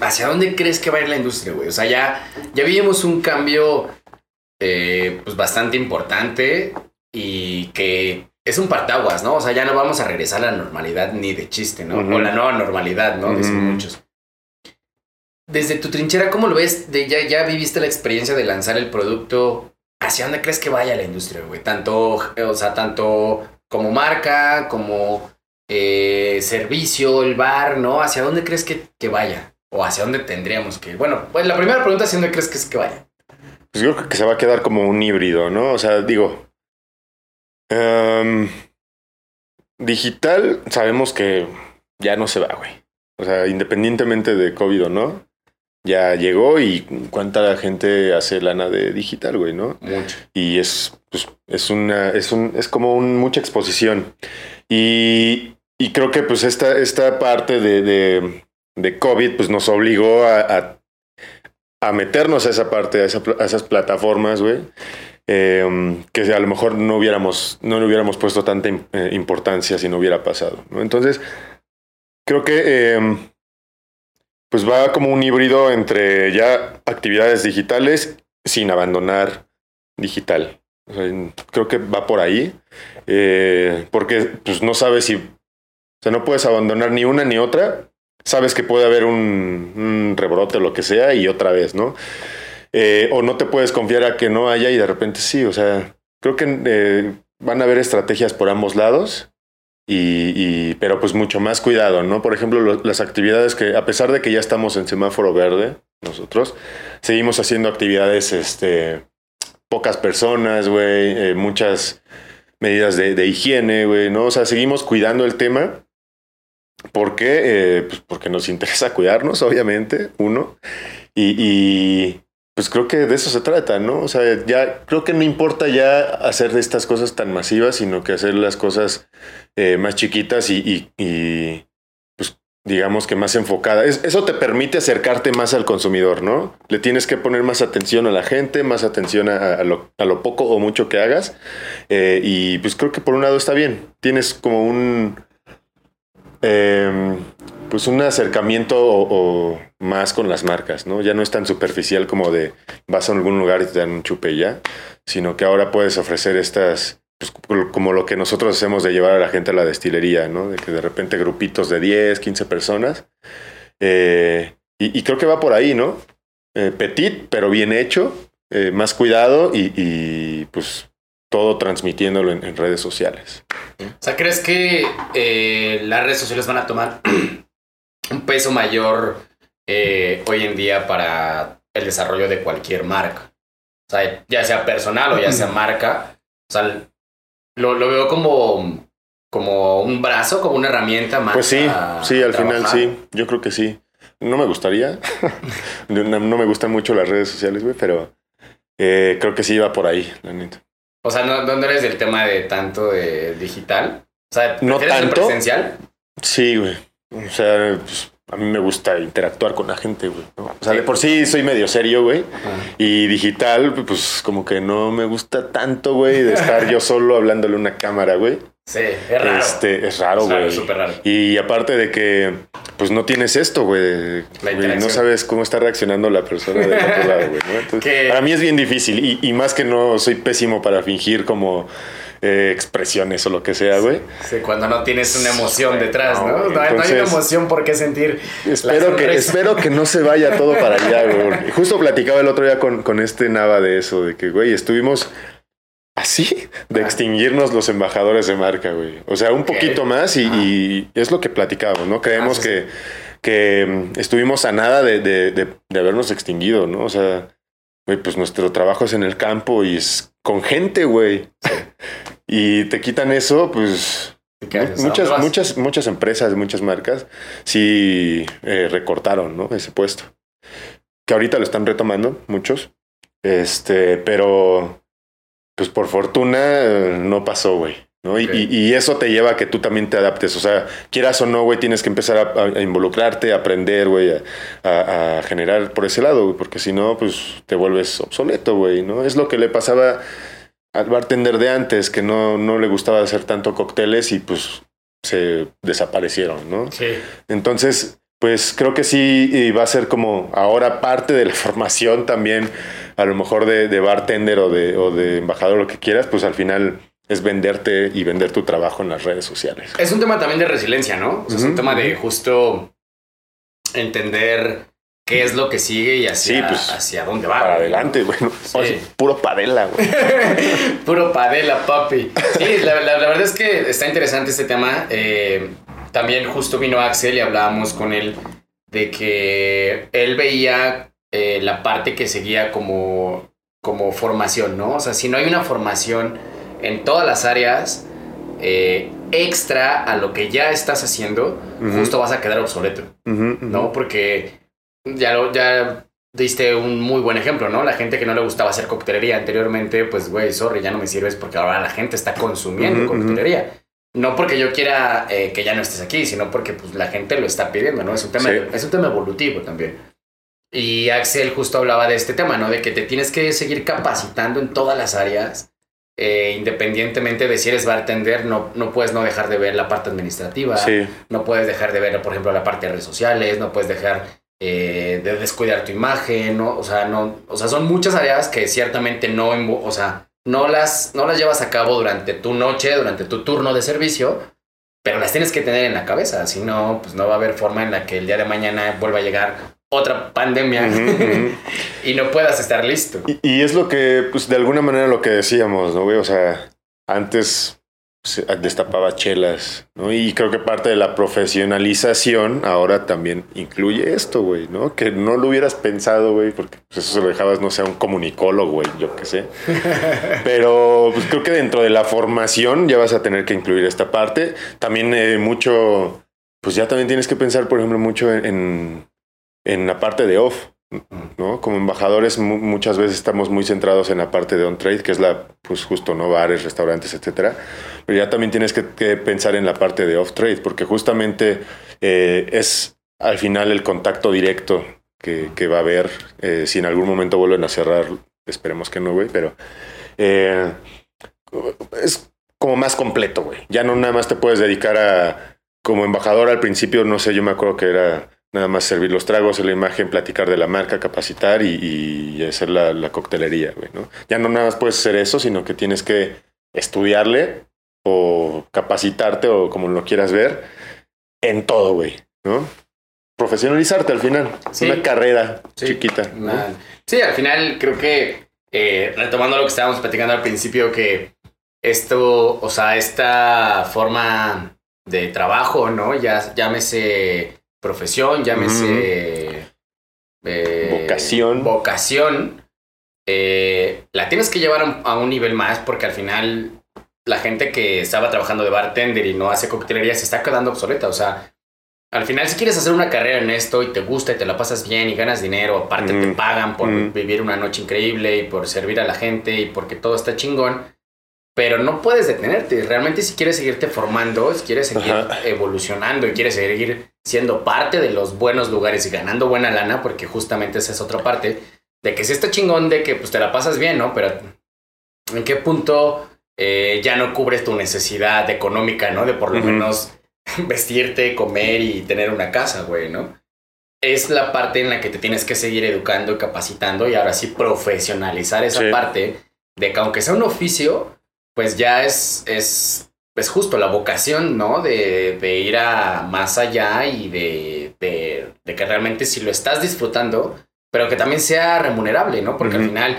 ¿hacia dónde crees que va a ir la industria, güey? O sea, ya, ya vimos un cambio eh, pues bastante importante y que es un partaguas, ¿no? O sea, ya no vamos a regresar a la normalidad ni de chiste, ¿no? O la nueva normalidad, ¿no? Dicen muchos. Desde tu trinchera, ¿cómo lo ves? De, ya, ya viviste la experiencia de lanzar el producto. ¿Hacia dónde crees que vaya la industria, güey? Tanto, o sea, tanto como marca, como eh, servicio, el bar, ¿no? ¿Hacia dónde crees que, que vaya? ¿O hacia dónde tendríamos que ir? Bueno, pues la primera pregunta es ¿hacia dónde crees que, es que vaya? Pues yo creo que se va a quedar como un híbrido, ¿no? O sea, digo, em, digital sabemos que ya no se va, güey. O sea, independientemente de COVID o no, ya llegó y cuánta gente hace lana de digital, güey, ¿no? Mucho. y es, pues, es una, es un, es como un, mucha exposición. Y, y creo que pues esta, esta parte de, de, de COVID pues nos obligó a, a, a meternos a esa parte, a, esa pla- a esas plataformas, güey. eh, que a lo mejor no hubiéramos, no le hubiéramos puesto tanta eh, importancia si no hubiera pasado. ¿no? Entonces, creo que eh, pues va como un híbrido entre ya actividades digitales sin abandonar digital. Creo que va por ahí. eh, porque pues no sabes si. O sea, no puedes abandonar ni una ni otra. Sabes que puede haber un, un rebrote o lo que sea y otra vez, ¿no? Eh, o no te puedes confiar a que no haya y de repente sí. O sea, creo que eh, van a haber estrategias por ambos lados. Y, pero pues mucho más cuidado, ¿no? Por ejemplo, lo- las actividades que, a pesar de que ya estamos en semáforo verde, nosotros, seguimos haciendo actividades, este, pocas personas, güey, eh, muchas medidas de, higiene, güey, ¿no? O sea, seguimos cuidando el tema. ¿Por qué? Eh, pues porque nos interesa cuidarnos, obviamente, uno. Y, pues creo que de eso se trata, ¿no? O sea, ya creo que no importa ya hacer estas cosas tan masivas, sino que hacer las cosas eh, más chiquitas y, y- pues digamos que más enfocadas. Es- eso te permite acercarte más al consumidor, ¿no? Le tienes que poner más atención a la gente, más atención a, lo, a lo poco o mucho que hagas. Eh, y pues creo que por un lado está bien. Tienes como un... em, pues un acercamiento o, más con las marcas, ¿no? Ya no es tan superficial como de vas a algún lugar y te dan un chupe ya, sino que ahora puedes ofrecer estas, pues, como lo que nosotros hacemos de llevar a la gente a la destilería, ¿no? De que de repente grupitos de 10, 15 personas. Eh, y, creo que va por ahí, ¿no? Eh, petit, pero bien hecho, eh, más cuidado y, pues todo transmitiéndolo en, redes sociales. O sea, ¿crees que las redes sociales van a tomar un peso mayor hoy en día para el desarrollo de cualquier marca? O sea, ya sea personal o ya sea marca. O sea, lo, lo veo como, como un brazo, como una herramienta más. Pues sí, sí, al final sí. Yo creo que sí. No me gustaría. no, me gustan mucho las redes sociales, güey, pero eh, creo que sí iba por ahí, la neta. O sea, ¿no, ¿dónde eres del tema de tanto de digital? O sea, no tanto. presencial? Sí, güey. O sea, pues, a mí me gusta interactuar con la gente, güey. O sea, de por sí soy medio serio, güey. Y digital, pues como que no me gusta tanto, güey, de estar yo solo hablándole a una cámara, güey. Sí, es raro. Este, es raro, güey. Es súper raro. Y aparte de que, pues no tienes esto, güey. No sabes cómo está reaccionando la persona de otro lado, güey. Para mí es bien difícil. Y, y más que no soy pésimo para fingir como eh, expresiones o lo que sea, güey. Sí, cuando no tienes una emoción detrás, ¿no? No, hay una emoción por qué sentir. Espero que, espero que no se vaya todo para allá, güey. Justo platicaba el otro día con, con este Nava de eso, de que, güey, estuvimos así de extinguirnos los embajadores de marca, güey. O sea, un poquito más y, es lo que platicábamos, ¿no? Creemos ah, que, que mm, estuvimos a nada de, de, de, habernos extinguido, ¿no? O sea, güey, pues nuestro trabajo es en el campo y es con gente, güey. y te quitan eso, pues muchas, muchas, muchas empresas, muchas marcas sí eh, recortaron, ¿no? Ese puesto. Que ahorita lo están retomando, muchos. Este, pero pues por fortuna no pasó, güey. ¿No? Y, eso te lleva a que tú también te adaptes. O sea, quieras o no, güey, tienes que empezar a, involucrarte, a aprender, güey, a, generar por ese lado, güey, porque si no, pues te vuelves obsoleto, güey, ¿no? Es lo que le pasaba al bartender de antes, que no, no le gustaba hacer tanto cócteles y pues se desaparecieron, ¿no? Sí. Entonces, pues creo que sí va a ser como ahora parte de la formación también, a lo mejor de, de bartender o de, o de embajador, lo que quieras, pues al final es venderte y vender tu trabajo en las redes sociales. Es un tema también de resiliencia, ¿no? es un tema de justo entender qué es lo que sigue y hacia, pues, hacia dónde va. Para adelante, bueno. puro padela, güey. puro padela, papi. Sí, la, verdad es que está interesante este tema. Eh, también justo vino Axel y hablábamos con él de que él veía eh, la parte que seguía como, como formación, ¿no? O sea, si no hay una formación en todas las áreas eh, extra a lo que ya estás haciendo, justo vas a quedar obsoleto, ¿no? Porque ya, lo, ya diste un muy buen ejemplo, ¿no? La gente que no le gustaba hacer coctelería anteriormente, pues, güey, sorry, ya no me sirves porque ahora la gente está consumiendo coctelería. No porque yo quiera eh, que ya no estés aquí, sino porque pues, la gente lo está pidiendo, ¿no? Es un tema, es un tema evolutivo también. Y Axel justo hablaba de este tema, ¿no? De que te tienes que seguir capacitando en todas las áreas eh, independientemente de si eres bartender, no, no puedes no dejar de ver la parte administrativa, no puedes dejar de ver, por ejemplo, la parte de redes sociales, no puedes dejar eh, de descuidar tu imagen, ¿no? O sea, no, o sea, son muchas áreas que ciertamente no, o sea, no las, no las llevas a cabo durante tu noche, durante tu turno de servicio, pero las tienes que tener en la cabeza, si no, pues no va a haber forma en la que el día de mañana vuelva a llegar otra pandemia y no puedas estar listo. Y, es lo que, pues de alguna manera lo que decíamos, ¿no, güey? O sea, antes se destapaba chelas, ¿no? Y creo que parte de la profesionalización ahora también incluye esto, güey, ¿no? Que no lo hubieras pensado, güey, porque pues, eso se lo dejabas, no sé, a un comunicólogo, güey, yo qué sé. Pero pues, creo que dentro de la formación ya vas a tener que incluir esta parte. También eh, mucho, pues ya también tienes que pensar, por ejemplo, mucho en en la parte de off, ¿no? Como embajadores muchas veces estamos muy centrados en la parte de on-trade, que es la, pues justo, ¿no? Bares, restaurantes, etcétera. Pero ya también tienes que, pensar en la parte de off-trade, porque justamente eh, es al final el contacto directo que, va a haber eh, si en algún momento vuelven a cerrar. Esperemos que no, güey, pero eh, es como más completo, güey. Ya no nada más te puedes dedicar a como embajador al principio, no sé, yo me acuerdo que era nada más servir los tragos, la imagen, platicar de la marca, capacitar y, hacer la, coctelería, güey, ¿no? Ya no nada más puedes hacer eso, sino que tienes que estudiarle o capacitarte o como lo quieras ver en todo, güey, ¿no? Profesionalizarte al final, una carrera chiquita. Sí, al final creo que, eh, retomando lo que estábamos platicando al principio, que esto, o sea, esta forma de trabajo, ¿no? Ya llámese profesión, llámese eh, vocación. Vocación. Eh, la tienes que llevar a un nivel más porque al final la gente que estaba trabajando de bartender y no hace coctelería se está quedando obsoleta. O sea, al final, si quieres hacer una carrera en esto y te gusta y te la pasas bien y ganas dinero, aparte te pagan por vivir una noche increíble y por servir a la gente y porque todo está chingón, pero no puedes detenerte. Realmente, si quieres seguirte formando, si quieres seguir evolucionando y quieres seguir siendo parte de los buenos lugares y ganando buena lana, porque justamente esa es otra parte, de que si está chingón de que pues te la pasas bien, ¿no? Pero ¿en qué punto eh, ya no cubres tu necesidad económica, ¿no? De por lo menos vestirte, comer y tener una casa, güey, ¿no? Es la parte en la que te tienes que seguir educando y capacitando y ahora sí profesionalizar esa parte de que aunque sea un oficio, pues ya es, es, es justo la vocación, ¿no? De, de ir a más allá y de, de, de, que realmente si lo estás disfrutando, pero que también sea remunerable, ¿no? Porque al final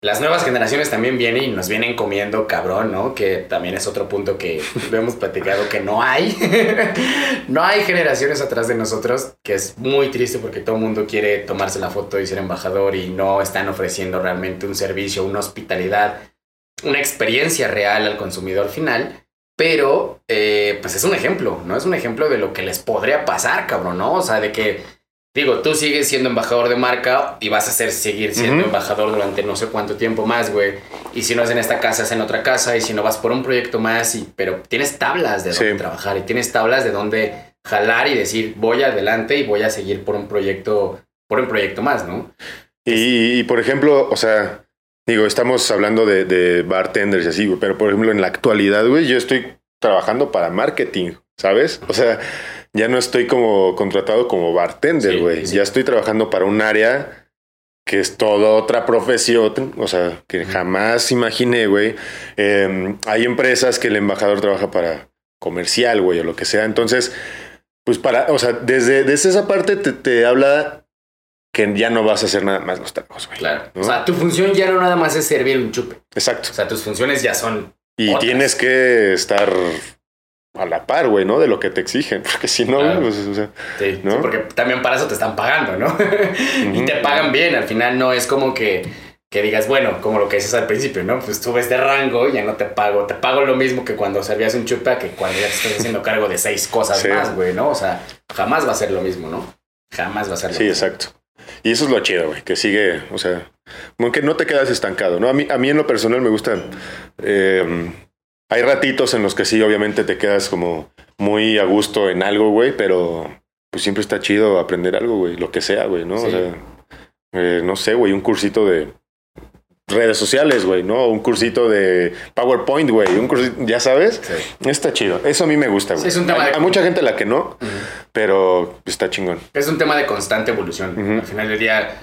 las nuevas generaciones también vienen y nos vienen comiendo cabrón, ¿no? Que también es otro punto que hemos platicado que no hay. no hay generaciones atrás de nosotros, que es muy triste porque todo el mundo quiere tomarse la foto y ser embajador y no están ofreciendo realmente un servicio, una hospitalidad, una experiencia real al consumidor final. Pero, eh, pues es un ejemplo, ¿no? Es un ejemplo de lo que les podría pasar, cabrón, ¿no? O sea, de que Digo, tú sigues siendo embajador de marca y vas a ser, seguir siendo embajador durante no sé cuánto tiempo más, güey. Y si no es en esta casa, es en otra casa. Y si no vas por un proyecto más, y, pero tienes tablas de dónde trabajar y tienes tablas de dónde jalar y decir, voy adelante y voy a seguir por un proyecto, por un proyecto más, ¿no? Y, por ejemplo, o sea, digo, estamos hablando de, de bartenders y así, pero por ejemplo, en la actualidad, güey, yo estoy trabajando para marketing, ¿sabes? O sea ya no estoy como contratado como bartender, güey. Ya estoy trabajando para un área que es toda otra profesión, o sea, que jamás imaginé, güey. Em, hay empresas que el embajador trabaja para comercial, güey, o lo que sea. Entonces, pues para, o sea, desde, desde esa parte te, te habla que ya no vas a hacer nada más los tacos, güey. Claro. O sea, tu función ya no nada más es servir un chupe. Exacto. O sea, tus funciones ya son. Y tienes que estar a la par, güey, ¿no? De lo que te exigen, porque si no, pues, o sea, sí, ¿no? porque también para eso te están pagando, ¿no? y te pagan bien, al final no es como que, que digas, bueno, como lo que dices al principio, ¿no? Pues tú ves de rango y ya no te pago, te pago lo mismo que cuando servías un chupa que cuando ya te estás haciendo cargo de seis cosas más, güey, ¿no? O sea, jamás va a ser lo mismo, ¿no? Jamás va a ser lo sí, mismo. Sí, exacto. Y eso es lo chido, güey, que sigue, o sea, como que no te quedas estancado, ¿no? A mí, a mí en lo personal me gusta... Eh, hay ratitos en los que sí, obviamente te quedas como muy a gusto en algo, güey, pero pues siempre está chido aprender algo, güey, lo que sea, güey, ¿no? O sea, eh, no sé, güey, un cursito de redes sociales, güey, ¿no? Un cursito de PowerPoint, güey, un cursito, ya sabes, está chido. Eso a mí me gusta, güey. es un tema hay, mucha gente la que no, pero está chingón. Es un tema de constante evolución. Al final del día,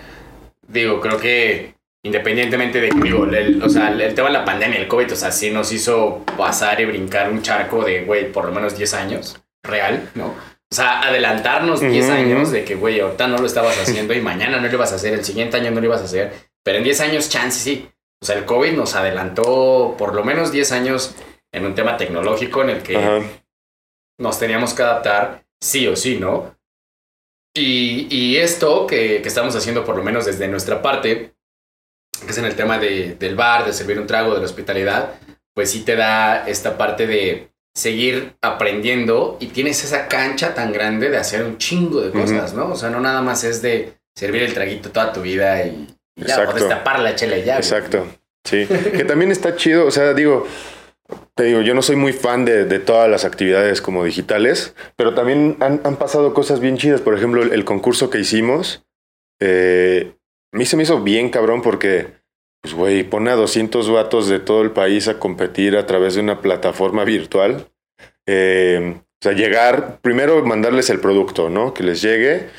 digo, creo que Independientemente de que, el, o sea, el tema de la pandemia, el COVID, o sea, sí nos hizo pasar y brincar un charco de, güey, por lo menos 10 años, real, ¿no? O sea, adelantarnos 10 años de que, güey, ahorita no lo estabas haciendo y mañana no lo ibas a hacer, el siguiente año no lo ibas a hacer, pero en 10 años, chance sí. O sea, el COVID nos adelantó por lo menos 10 años en un tema tecnológico en el que nos teníamos que adaptar sí o sí, ¿no? Y, y esto que, que estamos haciendo, por lo menos desde nuestra parte, que es en el tema de, del bar, de servir un trago, de la hospitalidad, pues sí te da esta parte de seguir aprendiendo y tienes esa cancha tan grande de hacer un chingo de cosas, ¿no? O sea, no nada más es de servir el traguito toda tu vida y, ya, o destapar la chela ya. Exacto. Sí, que también está chido, o sea, digo, te digo, yo no soy muy fan de, de todas las actividades como digitales, pero también han, han pasado cosas bien chidas. Por ejemplo, el, el concurso que hicimos, eh, a mí se me hizo bien cabrón porque, pues, güey, pone a 200 vatos de todo el país a competir a través de una plataforma virtual. Eh, sea, llegar, primero mandarles el producto, ¿no? Que les llegue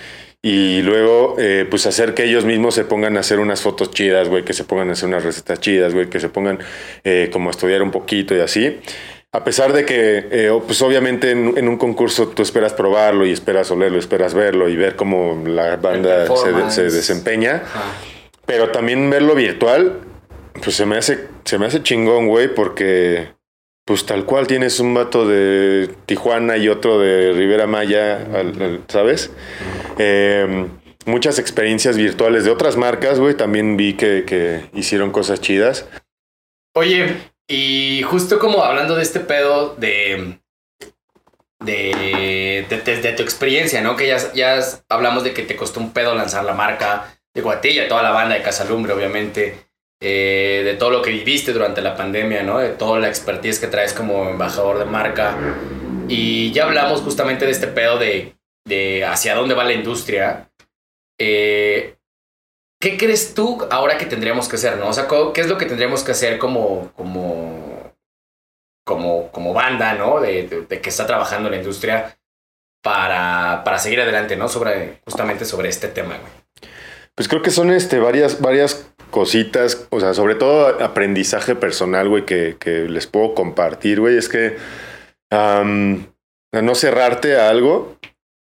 y luego, eh, pues hacer que ellos mismos se pongan a hacer unas fotos chidas, güey, que se pongan a hacer unas recetas chidas, güey, que se pongan eh, como a estudiar un poquito y así. A pesar de que, eh, pues obviamente en, un concurso tú esperas probarlo y esperas olerlo, esperas verlo y ver cómo la banda se, se, desempeña, pero también verlo virtual, pues se me hace, se me hace chingón, güey, porque pues tal cual tienes un vato de Tijuana y otro de Rivera Maya, ¿sabes? Em, muchas experiencias virtuales de otras marcas, güey. También vi que, hicieron cosas chidas. Oye, y justo como hablando de este pedo de. De, de, tu experiencia, ¿no? Que ya, ya hablamos de que te costó un pedo lanzar la marca de Guatilla, toda la banda de Casalumbre, obviamente. Eh, de todo lo que viviste durante la pandemia, ¿no? De toda la expertise que traes como embajador de marca. Y ya hablamos justamente de este pedo de, de hacia dónde va la industria. Eh, ¿Qué crees tú ahora que tendríamos que hacer, no? O sea, ¿qué es lo que tendríamos que hacer como, como, como, como banda, ¿no? De, que está trabajando la industria para, para seguir adelante, ¿no? Sobre, justamente sobre este tema, güey. Pues creo que son este, varias, varias cositas, o sea, sobre todo aprendizaje personal, güey, que, que les puedo compartir, güey, es que no cerrarte a algo,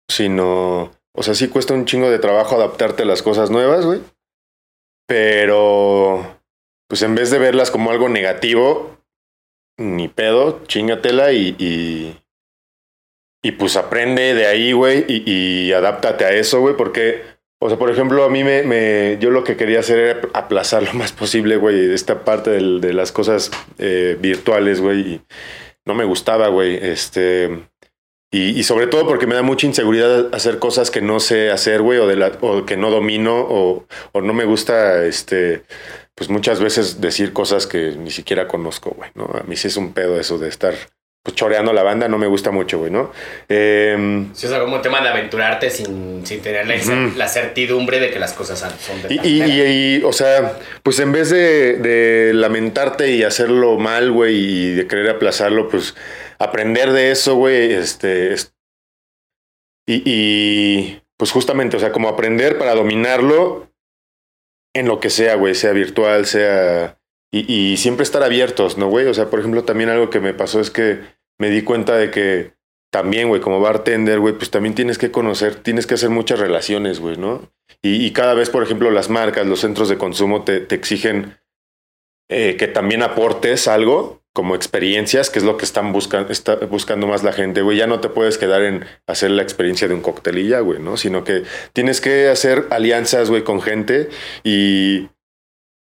sino, o sea, sí cuesta un chingo de trabajo adaptarte a las cosas nuevas, güey, pero, pues en vez de verlas como algo negativo, ni pedo, chingatela y, y, y pues aprende de ahí, güey, y, y adáptate a eso, güey, porque o sea, por ejemplo, a mí me, me, yo lo que quería hacer era aplazar lo más posible, güey, esta parte de las cosas eh, virtuales, güey. Y no me gustaba, güey. Este, y, sobre todo porque me da mucha inseguridad hacer cosas que no sé hacer, güey, o, de o que no domino, o, o no me gusta, este, pues muchas veces decir cosas que ni siquiera conozco, güey, ¿no? A mí sí es un pedo eso de estar pues choreando la banda no me gusta mucho, güey, ¿no? Eh, sí, o sea, como un tema de aventurarte sin, sin tener la, certidumbre de que las cosas son de y, y, y, o sea, pues en vez de, de lamentarte y hacerlo mal, güey, y de querer aplazarlo, pues aprender de eso, güey, este... Y pues justamente, o sea, como aprender para dominarlo en lo que sea, güey, sea virtual, sea y, siempre estar abiertos, ¿no, güey? O sea, por ejemplo, también algo que me pasó es que me di cuenta de que también, güey, como bartender, güey, pues también tienes que conocer, tienes que hacer muchas relaciones, güey, ¿no? Y, cada vez, por ejemplo, las marcas, los centros de consumo te, te exigen eh, que también aportes algo como experiencias, que es lo que están buscando, más la gente, güey. Ya no te puedes quedar en hacer la experiencia de un coctelilla, güey, ¿no? Sino que tienes que hacer alianzas, güey, con gente y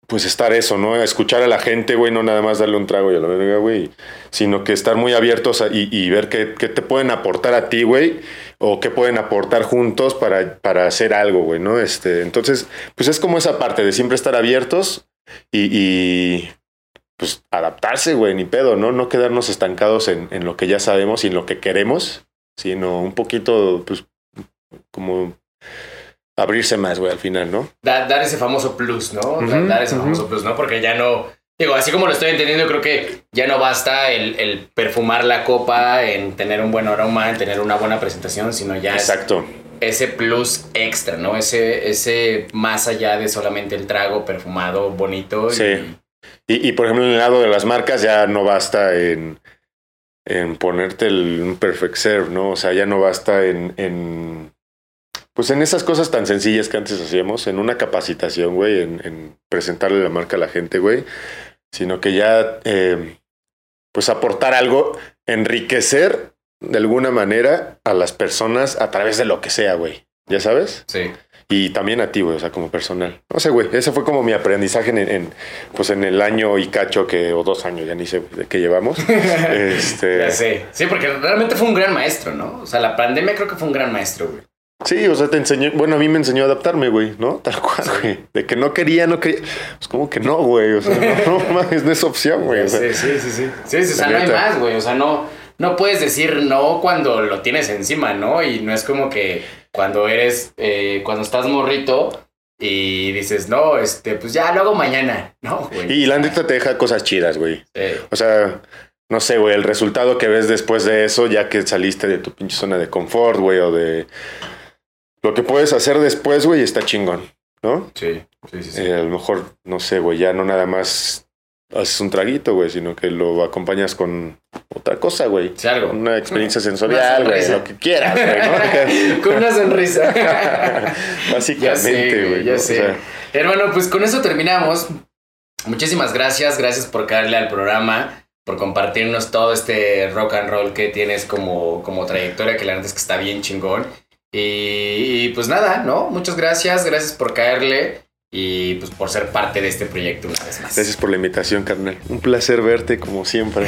pues estar eso, ¿no? Escuchar a la gente, güey, no nada más darle un trago y a la verga, güey, sino que estar muy abiertos y, ver qué, te pueden aportar a ti, güey, o qué pueden aportar juntos para, para hacer algo, güey, ¿no? Este, entonces, pues es como esa parte de siempre estar abiertos y, pues adaptarse, güey, ni pedo, ¿no? No quedarnos estancados en, en lo que ya sabemos y en lo que queremos, sino un poquito, pues, como abrirse más, güey, al final, ¿no? dar ese famoso plus, ¿no? dar ese famoso plus, ¿no? Porque ya no, digo, así como lo estoy entendiendo, creo que ya no basta el, el, perfumar la copa, en tener un buen aroma, en tener una buena presentación, sino ya Exacto. ese plus extra, ¿no? Ese, ese más allá de solamente el trago perfumado, bonito. Sí. Y, y, por ejemplo, en el lado de las marcas ya no basta en, en ponerte el, un perfect serve, ¿no? O sea, ya no basta en, en pues en esas cosas tan sencillas que antes hacíamos, en una capacitación, güey, en, presentarle la marca a la gente, güey, sino que ya, eh, pues aportar algo, enriquecer de alguna manera a las personas a través de lo que sea, güey. ¿Ya sabes? Sí. Y también a ti, güey, o sea, como personal. No sé, güey, ese fue como mi aprendizaje en, pues en el año y cacho que, o dos años, ya ni sé de qué llevamos. este... Ya sé. Sí, porque realmente fue un gran maestro, ¿no? O sea, la pandemia creo que fue un gran maestro, güey. Sí, o sea, te enseñó, bueno, a mí me enseñó a adaptarme, güey, ¿no? Tal cual, güey. De que no quería, no quería. Pues como que no, güey. O sea, no, no, no es opción, güey. sí, sí, sí, sí. Sí, o sea, no hay más, güey. O sea, no, no puedes decir no cuando lo tienes encima, ¿no? Y no es como que cuando eres, eh, cuando estás morrito y dices, no, este, pues ya lo hago mañana, ¿no, güey? Y la neta te deja cosas chidas, güey. O sea, no sé, güey, el resultado que ves después de eso, ya que saliste de tu pinche zona de confort, güey, o de lo que puedes hacer después, güey, está chingón, ¿no? Sí, sí, sí. sí. Eh, a lo mejor, no sé, güey, ya no nada más haces un traguito, güey, sino que lo acompañas con otra cosa, güey. Sí, algo. Una experiencia sensorial, güey, lo que quieras, güey, ¿no? con una sonrisa. Ya Básicamente, sé, güey. ya ¿no? O sé. sea, Hermano, pues con eso terminamos. Muchísimas gracias, gracias por caerle al programa, por compartirnos todo este rock and roll que tienes como, como trayectoria, que la neta es que está bien chingón. Y, y, pues nada, ¿no? Muchas gracias, gracias por caerle y pues por ser parte de este proyecto una vez más. Gracias por la invitación, carnal. Un placer verte como siempre.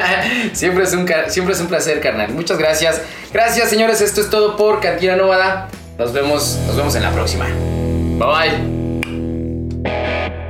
siempre, es un, siempre es un placer, carnal. Muchas gracias. Gracias, señores. Esto es todo por Cantina Nómada. Nos vemos, nos vemos en la próxima. Bye bye.